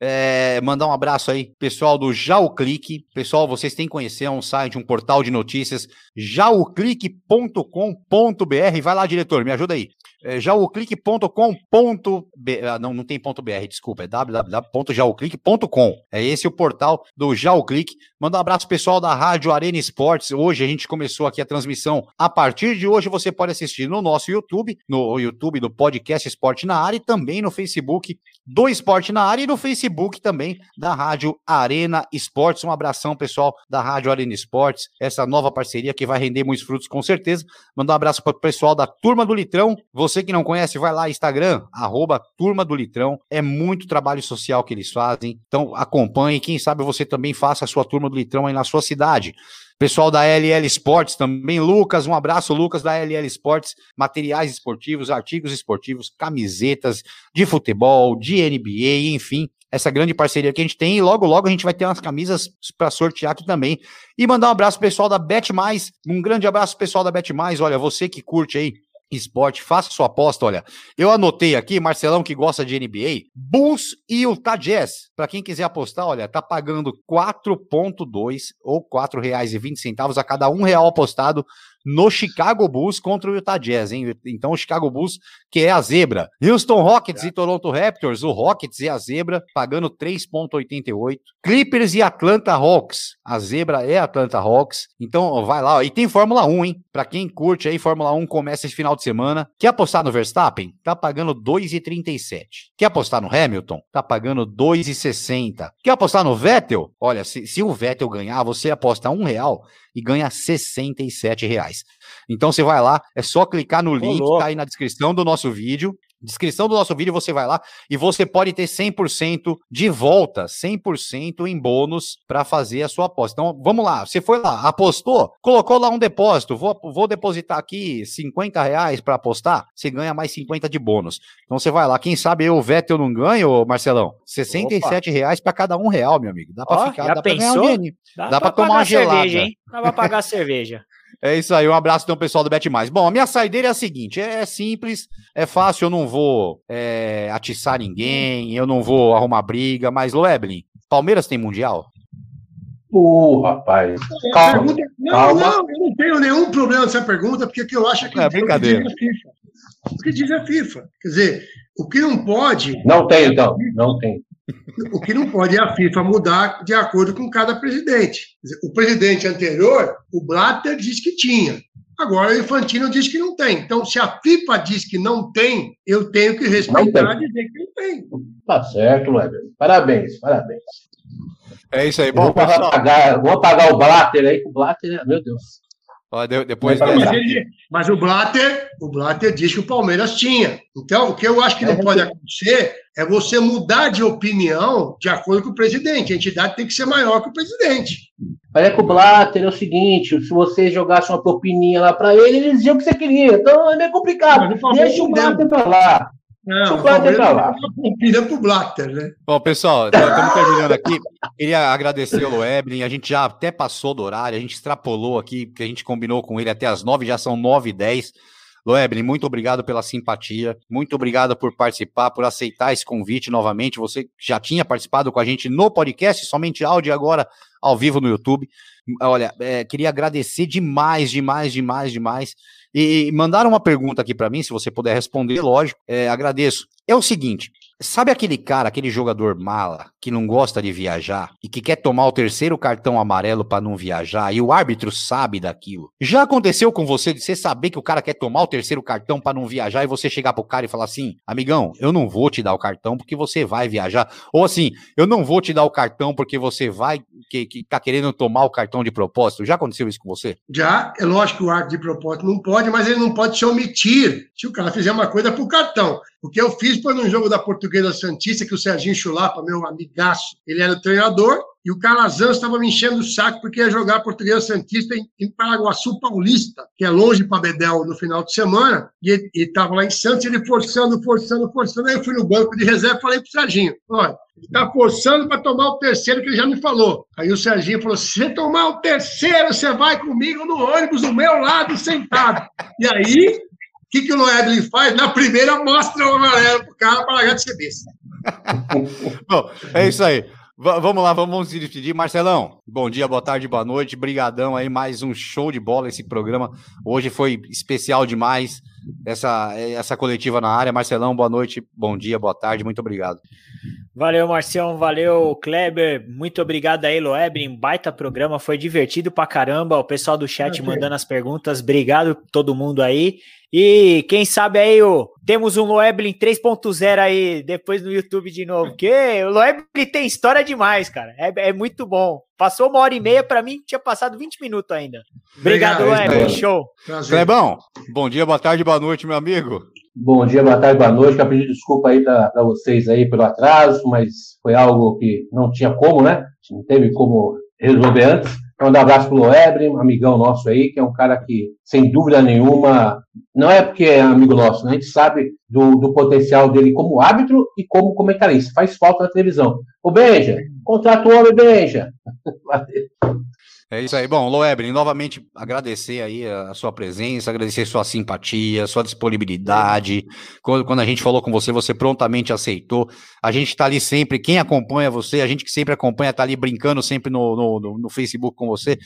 É, mandar um abraço aí, pessoal do Jauclique. Pessoal, vocês têm que conhecer, é um site, um portal de notícias, jauclique.com.br. Vai lá, diretor, me ajuda aí. É, jauclique.com.br. Ah, não, não tem ponto .br, desculpa, é www.jauclique.com. É esse o portal do Jauclique. Manda um abraço pessoal da Rádio Arena Esportes. Hoje a gente começou aqui a transmissão. A partir de hoje você pode assistir no nosso YouTube, no YouTube do podcast Esporte na Área e também no Facebook do Esporte na Área e no Facebook também da Rádio Arena Esportes. Um abração pessoal da Rádio Arena Esportes, essa nova parceria que vai render muitos frutos com certeza. Mandar um abraço para o pessoal da Turma do Litrão. Você que não conhece, vai lá Instagram, arroba Turma do Litrão. É muito trabalho social que eles fazem. Então acompanhe. Quem sabe você também faça a sua Turma do Litrão aí na sua cidade. Pessoal da LL Esportes também, Lucas, um abraço, Lucas da LL Esportes, materiais esportivos, artigos esportivos, camisetas de futebol, de NBA, enfim, essa grande parceria que a gente tem e logo logo a gente vai ter umas camisas para sortear aqui também. E mandar um abraço pessoal da Bet Mais, um grande abraço pessoal da Bet Mais, olha, você que curte aí esporte, faça sua aposta, olha. Eu anotei aqui, Marcelão que gosta de NBA, Bulls e Utah Jazz. Para quem quiser apostar, olha, tá pagando 4.2 ou R$ 4,20 a cada um real apostado no Chicago Bulls contra o Utah Jazz, hein? Então o Chicago Bulls, que é a zebra. Houston Rockets e Toronto Raptors, o Rockets é a zebra, pagando 3.88. Clippers e Atlanta Hawks, a zebra é Atlanta Hawks. Então vai lá, ó. e tem Fórmula 1, hein? Para quem curte aí, Fórmula 1 começa esse final de semana. Quer apostar no Verstappen? Tá pagando 2,37. Quer apostar no Hamilton? Tá pagando 2,60. Quer apostar no Vettel? Olha, se, se o Vettel ganhar, você aposta um real e ganha 67 reais. Então você vai lá, é só clicar no link, louco. tá aí na descrição do nosso vídeo. Descrição do nosso vídeo, você vai lá e você pode ter 100% de volta, 100% em bônus para fazer a sua aposta. Então, vamos lá, você foi lá, apostou, colocou lá um depósito, vou, vou depositar aqui 50 reais para apostar, você ganha mais 50 de bônus. Então você vai lá, quem sabe eu, o Vettel, não ganho, Marcelão? 67 reais para cada um real, meu amigo. Dá para ficar, dá pra ganhar um pensou? dinheirinho. Dá pra tomar uma gelada. cerveja, hein? Dá pra pagar cerveja. [laughs] É isso aí, um abraço então, pessoal do Bet Mais. Bom, a minha saideira é a seguinte: é, é simples, é fácil, eu não vou é, atiçar ninguém, eu não vou arrumar briga, mas, Loeblin, Palmeiras tem Mundial? Pô, rapaz. A Calma, pergunta- não, calma. não, eu não tenho nenhum problema nessa pergunta, porque o que eu acho é que É, o que brincadeira. diz a FIFA. O que diz a FIFA. Quer dizer, o que não pode, Não tem, então. Não tem. O que não pode é a FIFA mudar de acordo com cada presidente. O presidente anterior, o Blatter, diz que tinha. Agora o Infantino diz que não tem. Então, se a FIFA diz que não tem, eu tenho que respeitar e dizer que não tem. Tá certo, Weber. Parabéns, parabéns. É isso aí, Eu bom, vou, pessoal. apagar, vou apagar o Blatter aí, que o Blatter, é- meu Deus. Ó, de- depois Mas Mas, ele- mas o Blatter, o Blatter diz que o Palmeiras tinha. Então, o que eu acho que não É. pode acontecer é você mudar de opinião de acordo com o presidente. A entidade tem que ser maior que o presidente. Mas é que o Blatter é o seguinte: se você jogasse uma propininha lá pra ele, ele dizia o que você queria. Então é meio complicado. Deixa o. Blatter pra lá. Não, o Blatter lá. pro Blatter, né? Bom, pessoal, estamos terminando aqui. Queria agradecer o Loeblin. A gente já até passou do horário, a gente extrapolou aqui, porque a gente combinou com ele até as nove, já são nove e dez. Loeblin, muito obrigado pela simpatia, muito obrigado por participar, por aceitar esse convite novamente. Você já tinha participado com a gente no podcast, somente áudio e agora ao vivo no YouTube. Olha, é, queria agradecer demais, demais, demais, demais. E mandaram uma pergunta aqui para mim, se você puder responder, lógico, é, agradeço. É o seguinte: Sabe aquele cara, aquele jogador mala, que não gosta de viajar e que quer tomar o terceiro cartão amarelo para não viajar e o árbitro sabe daquilo? Já aconteceu com você de você saber que o cara quer tomar o terceiro cartão para não viajar e você chegar pro cara e falar assim: amigão, eu não vou te dar o cartão porque você vai viajar. Ou assim, eu não vou te dar o cartão porque você vai, que, que tá querendo tomar o cartão de propósito. Já aconteceu isso com você? Já, é lógico que o árbitro de propósito não pode, mas ele não pode se omitir se o cara fizer uma coisa pro cartão. O que eu fiz foi num jogo da Portuguesa Santista, que o Serginho Chulapa, meu amigaço, ele era o treinador, e o Calazans estava me enchendo o saco porque ia jogar Portuguesa Santista em, em Paraguaçu Paulista, que é longe para Bedel no final de semana, e estava lá em Santos, ele forçando, forçando, forçando. Aí eu fui no banco de reserva e falei para o Serginho: olha, ele está forçando para tomar o terceiro, que ele já me falou. Aí o Serginho falou: se você tomar o terceiro, você vai comigo no ônibus do meu lado sentado. E aí que, que o Noedlin faz? Na primeira, mostra o amarelo pro cara para largar de ser besta. [laughs] Bom, é isso aí. V vamos lá, vamos se despedir. Marcelão, bom dia, boa tarde, boa noite. Brigadão aí, mais um show de bola esse programa. Hoje foi especial demais essa, essa coletiva na área. Marcelão, boa noite, bom dia, boa tarde, muito obrigado. Valeu, Marcião, valeu, Kleber, muito obrigado aí, Loebrin, baita programa, foi divertido pra caramba, o pessoal do chat okay. mandando as perguntas, obrigado todo mundo aí, e quem sabe aí, ó, temos um Loeblin 3.0 aí depois no YouTube de novo. Porque o Loeblin tem história demais, cara. É, é muito bom. Passou uma hora e meia, para mim tinha passado 20 minutos ainda. Obrigado, Loeblin. Show. Clebão, bom dia, boa tarde, boa noite, meu amigo. Bom dia, boa tarde, boa noite. Quero pedir desculpa aí para vocês aí pelo atraso, mas foi algo que não tinha como, né? Não teve como resolver antes. Então, um abraço pro Loebre, um amigão nosso aí, que é um cara que, sem dúvida nenhuma, não é porque é amigo nosso, né? a gente sabe do, do potencial dele como árbitro e como comentarista. Faz falta na televisão. Ô, Benja, contrata o homem, Benja. [laughs] É isso aí. Bom, Loebre, novamente agradecer aí a sua presença, agradecer sua simpatia, sua disponibilidade. Quando, quando a gente falou com você, você prontamente aceitou. A gente está ali sempre, quem acompanha você, a gente que sempre acompanha, está ali brincando sempre no, no, no Facebook com você.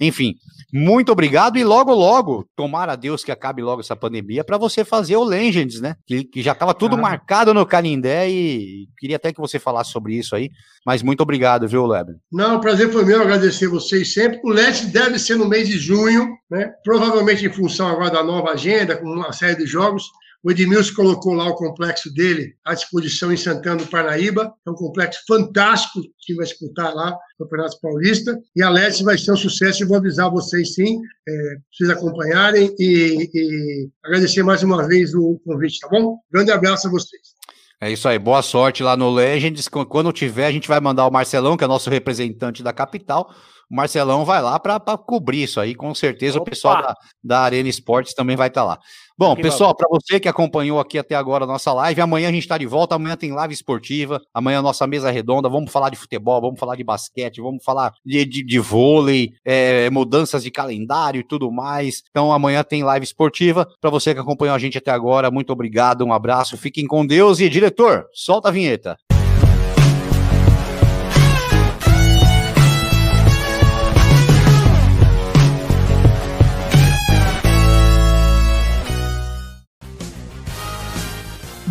Enfim, muito obrigado e logo, logo, tomara a Deus que acabe logo essa pandemia para você fazer o Legends, né? Que, que já estava tudo ah. marcado no Canindé e queria até que você falasse sobre isso aí. Mas muito obrigado, viu, Leber? Não, o prazer foi meu agradecer vocês sempre. O Legends deve ser no mês de junho, né? Provavelmente em função agora da nova agenda, com uma série de jogos. O Edmilson colocou lá o complexo dele à disposição em Santana do Parnaíba. É um complexo fantástico que vai disputar lá o Campeonato Paulista. E a Leste vai ser um sucesso e vou avisar vocês sim, é, vocês acompanharem e, e agradecer mais uma vez o convite, tá bom? Grande abraço a vocês. É isso aí, boa sorte lá no Legends. Quando tiver, a gente vai mandar o Marcelão, que é nosso representante da capital, o Marcelão vai lá para cobrir isso aí, com certeza Opa. o pessoal da, da Arena Esportes também vai estar tá lá. Bom, pessoal, para você que acompanhou aqui até agora a nossa live, amanhã a gente está de volta, amanhã tem live esportiva, amanhã nossa mesa redonda, vamos falar de futebol, vamos falar de basquete, vamos falar de, de, de vôlei, é, mudanças de calendário e tudo mais. Então amanhã tem live esportiva. Para você que acompanhou a gente até agora, muito obrigado, um abraço, fiquem com Deus e diretor, solta a vinheta.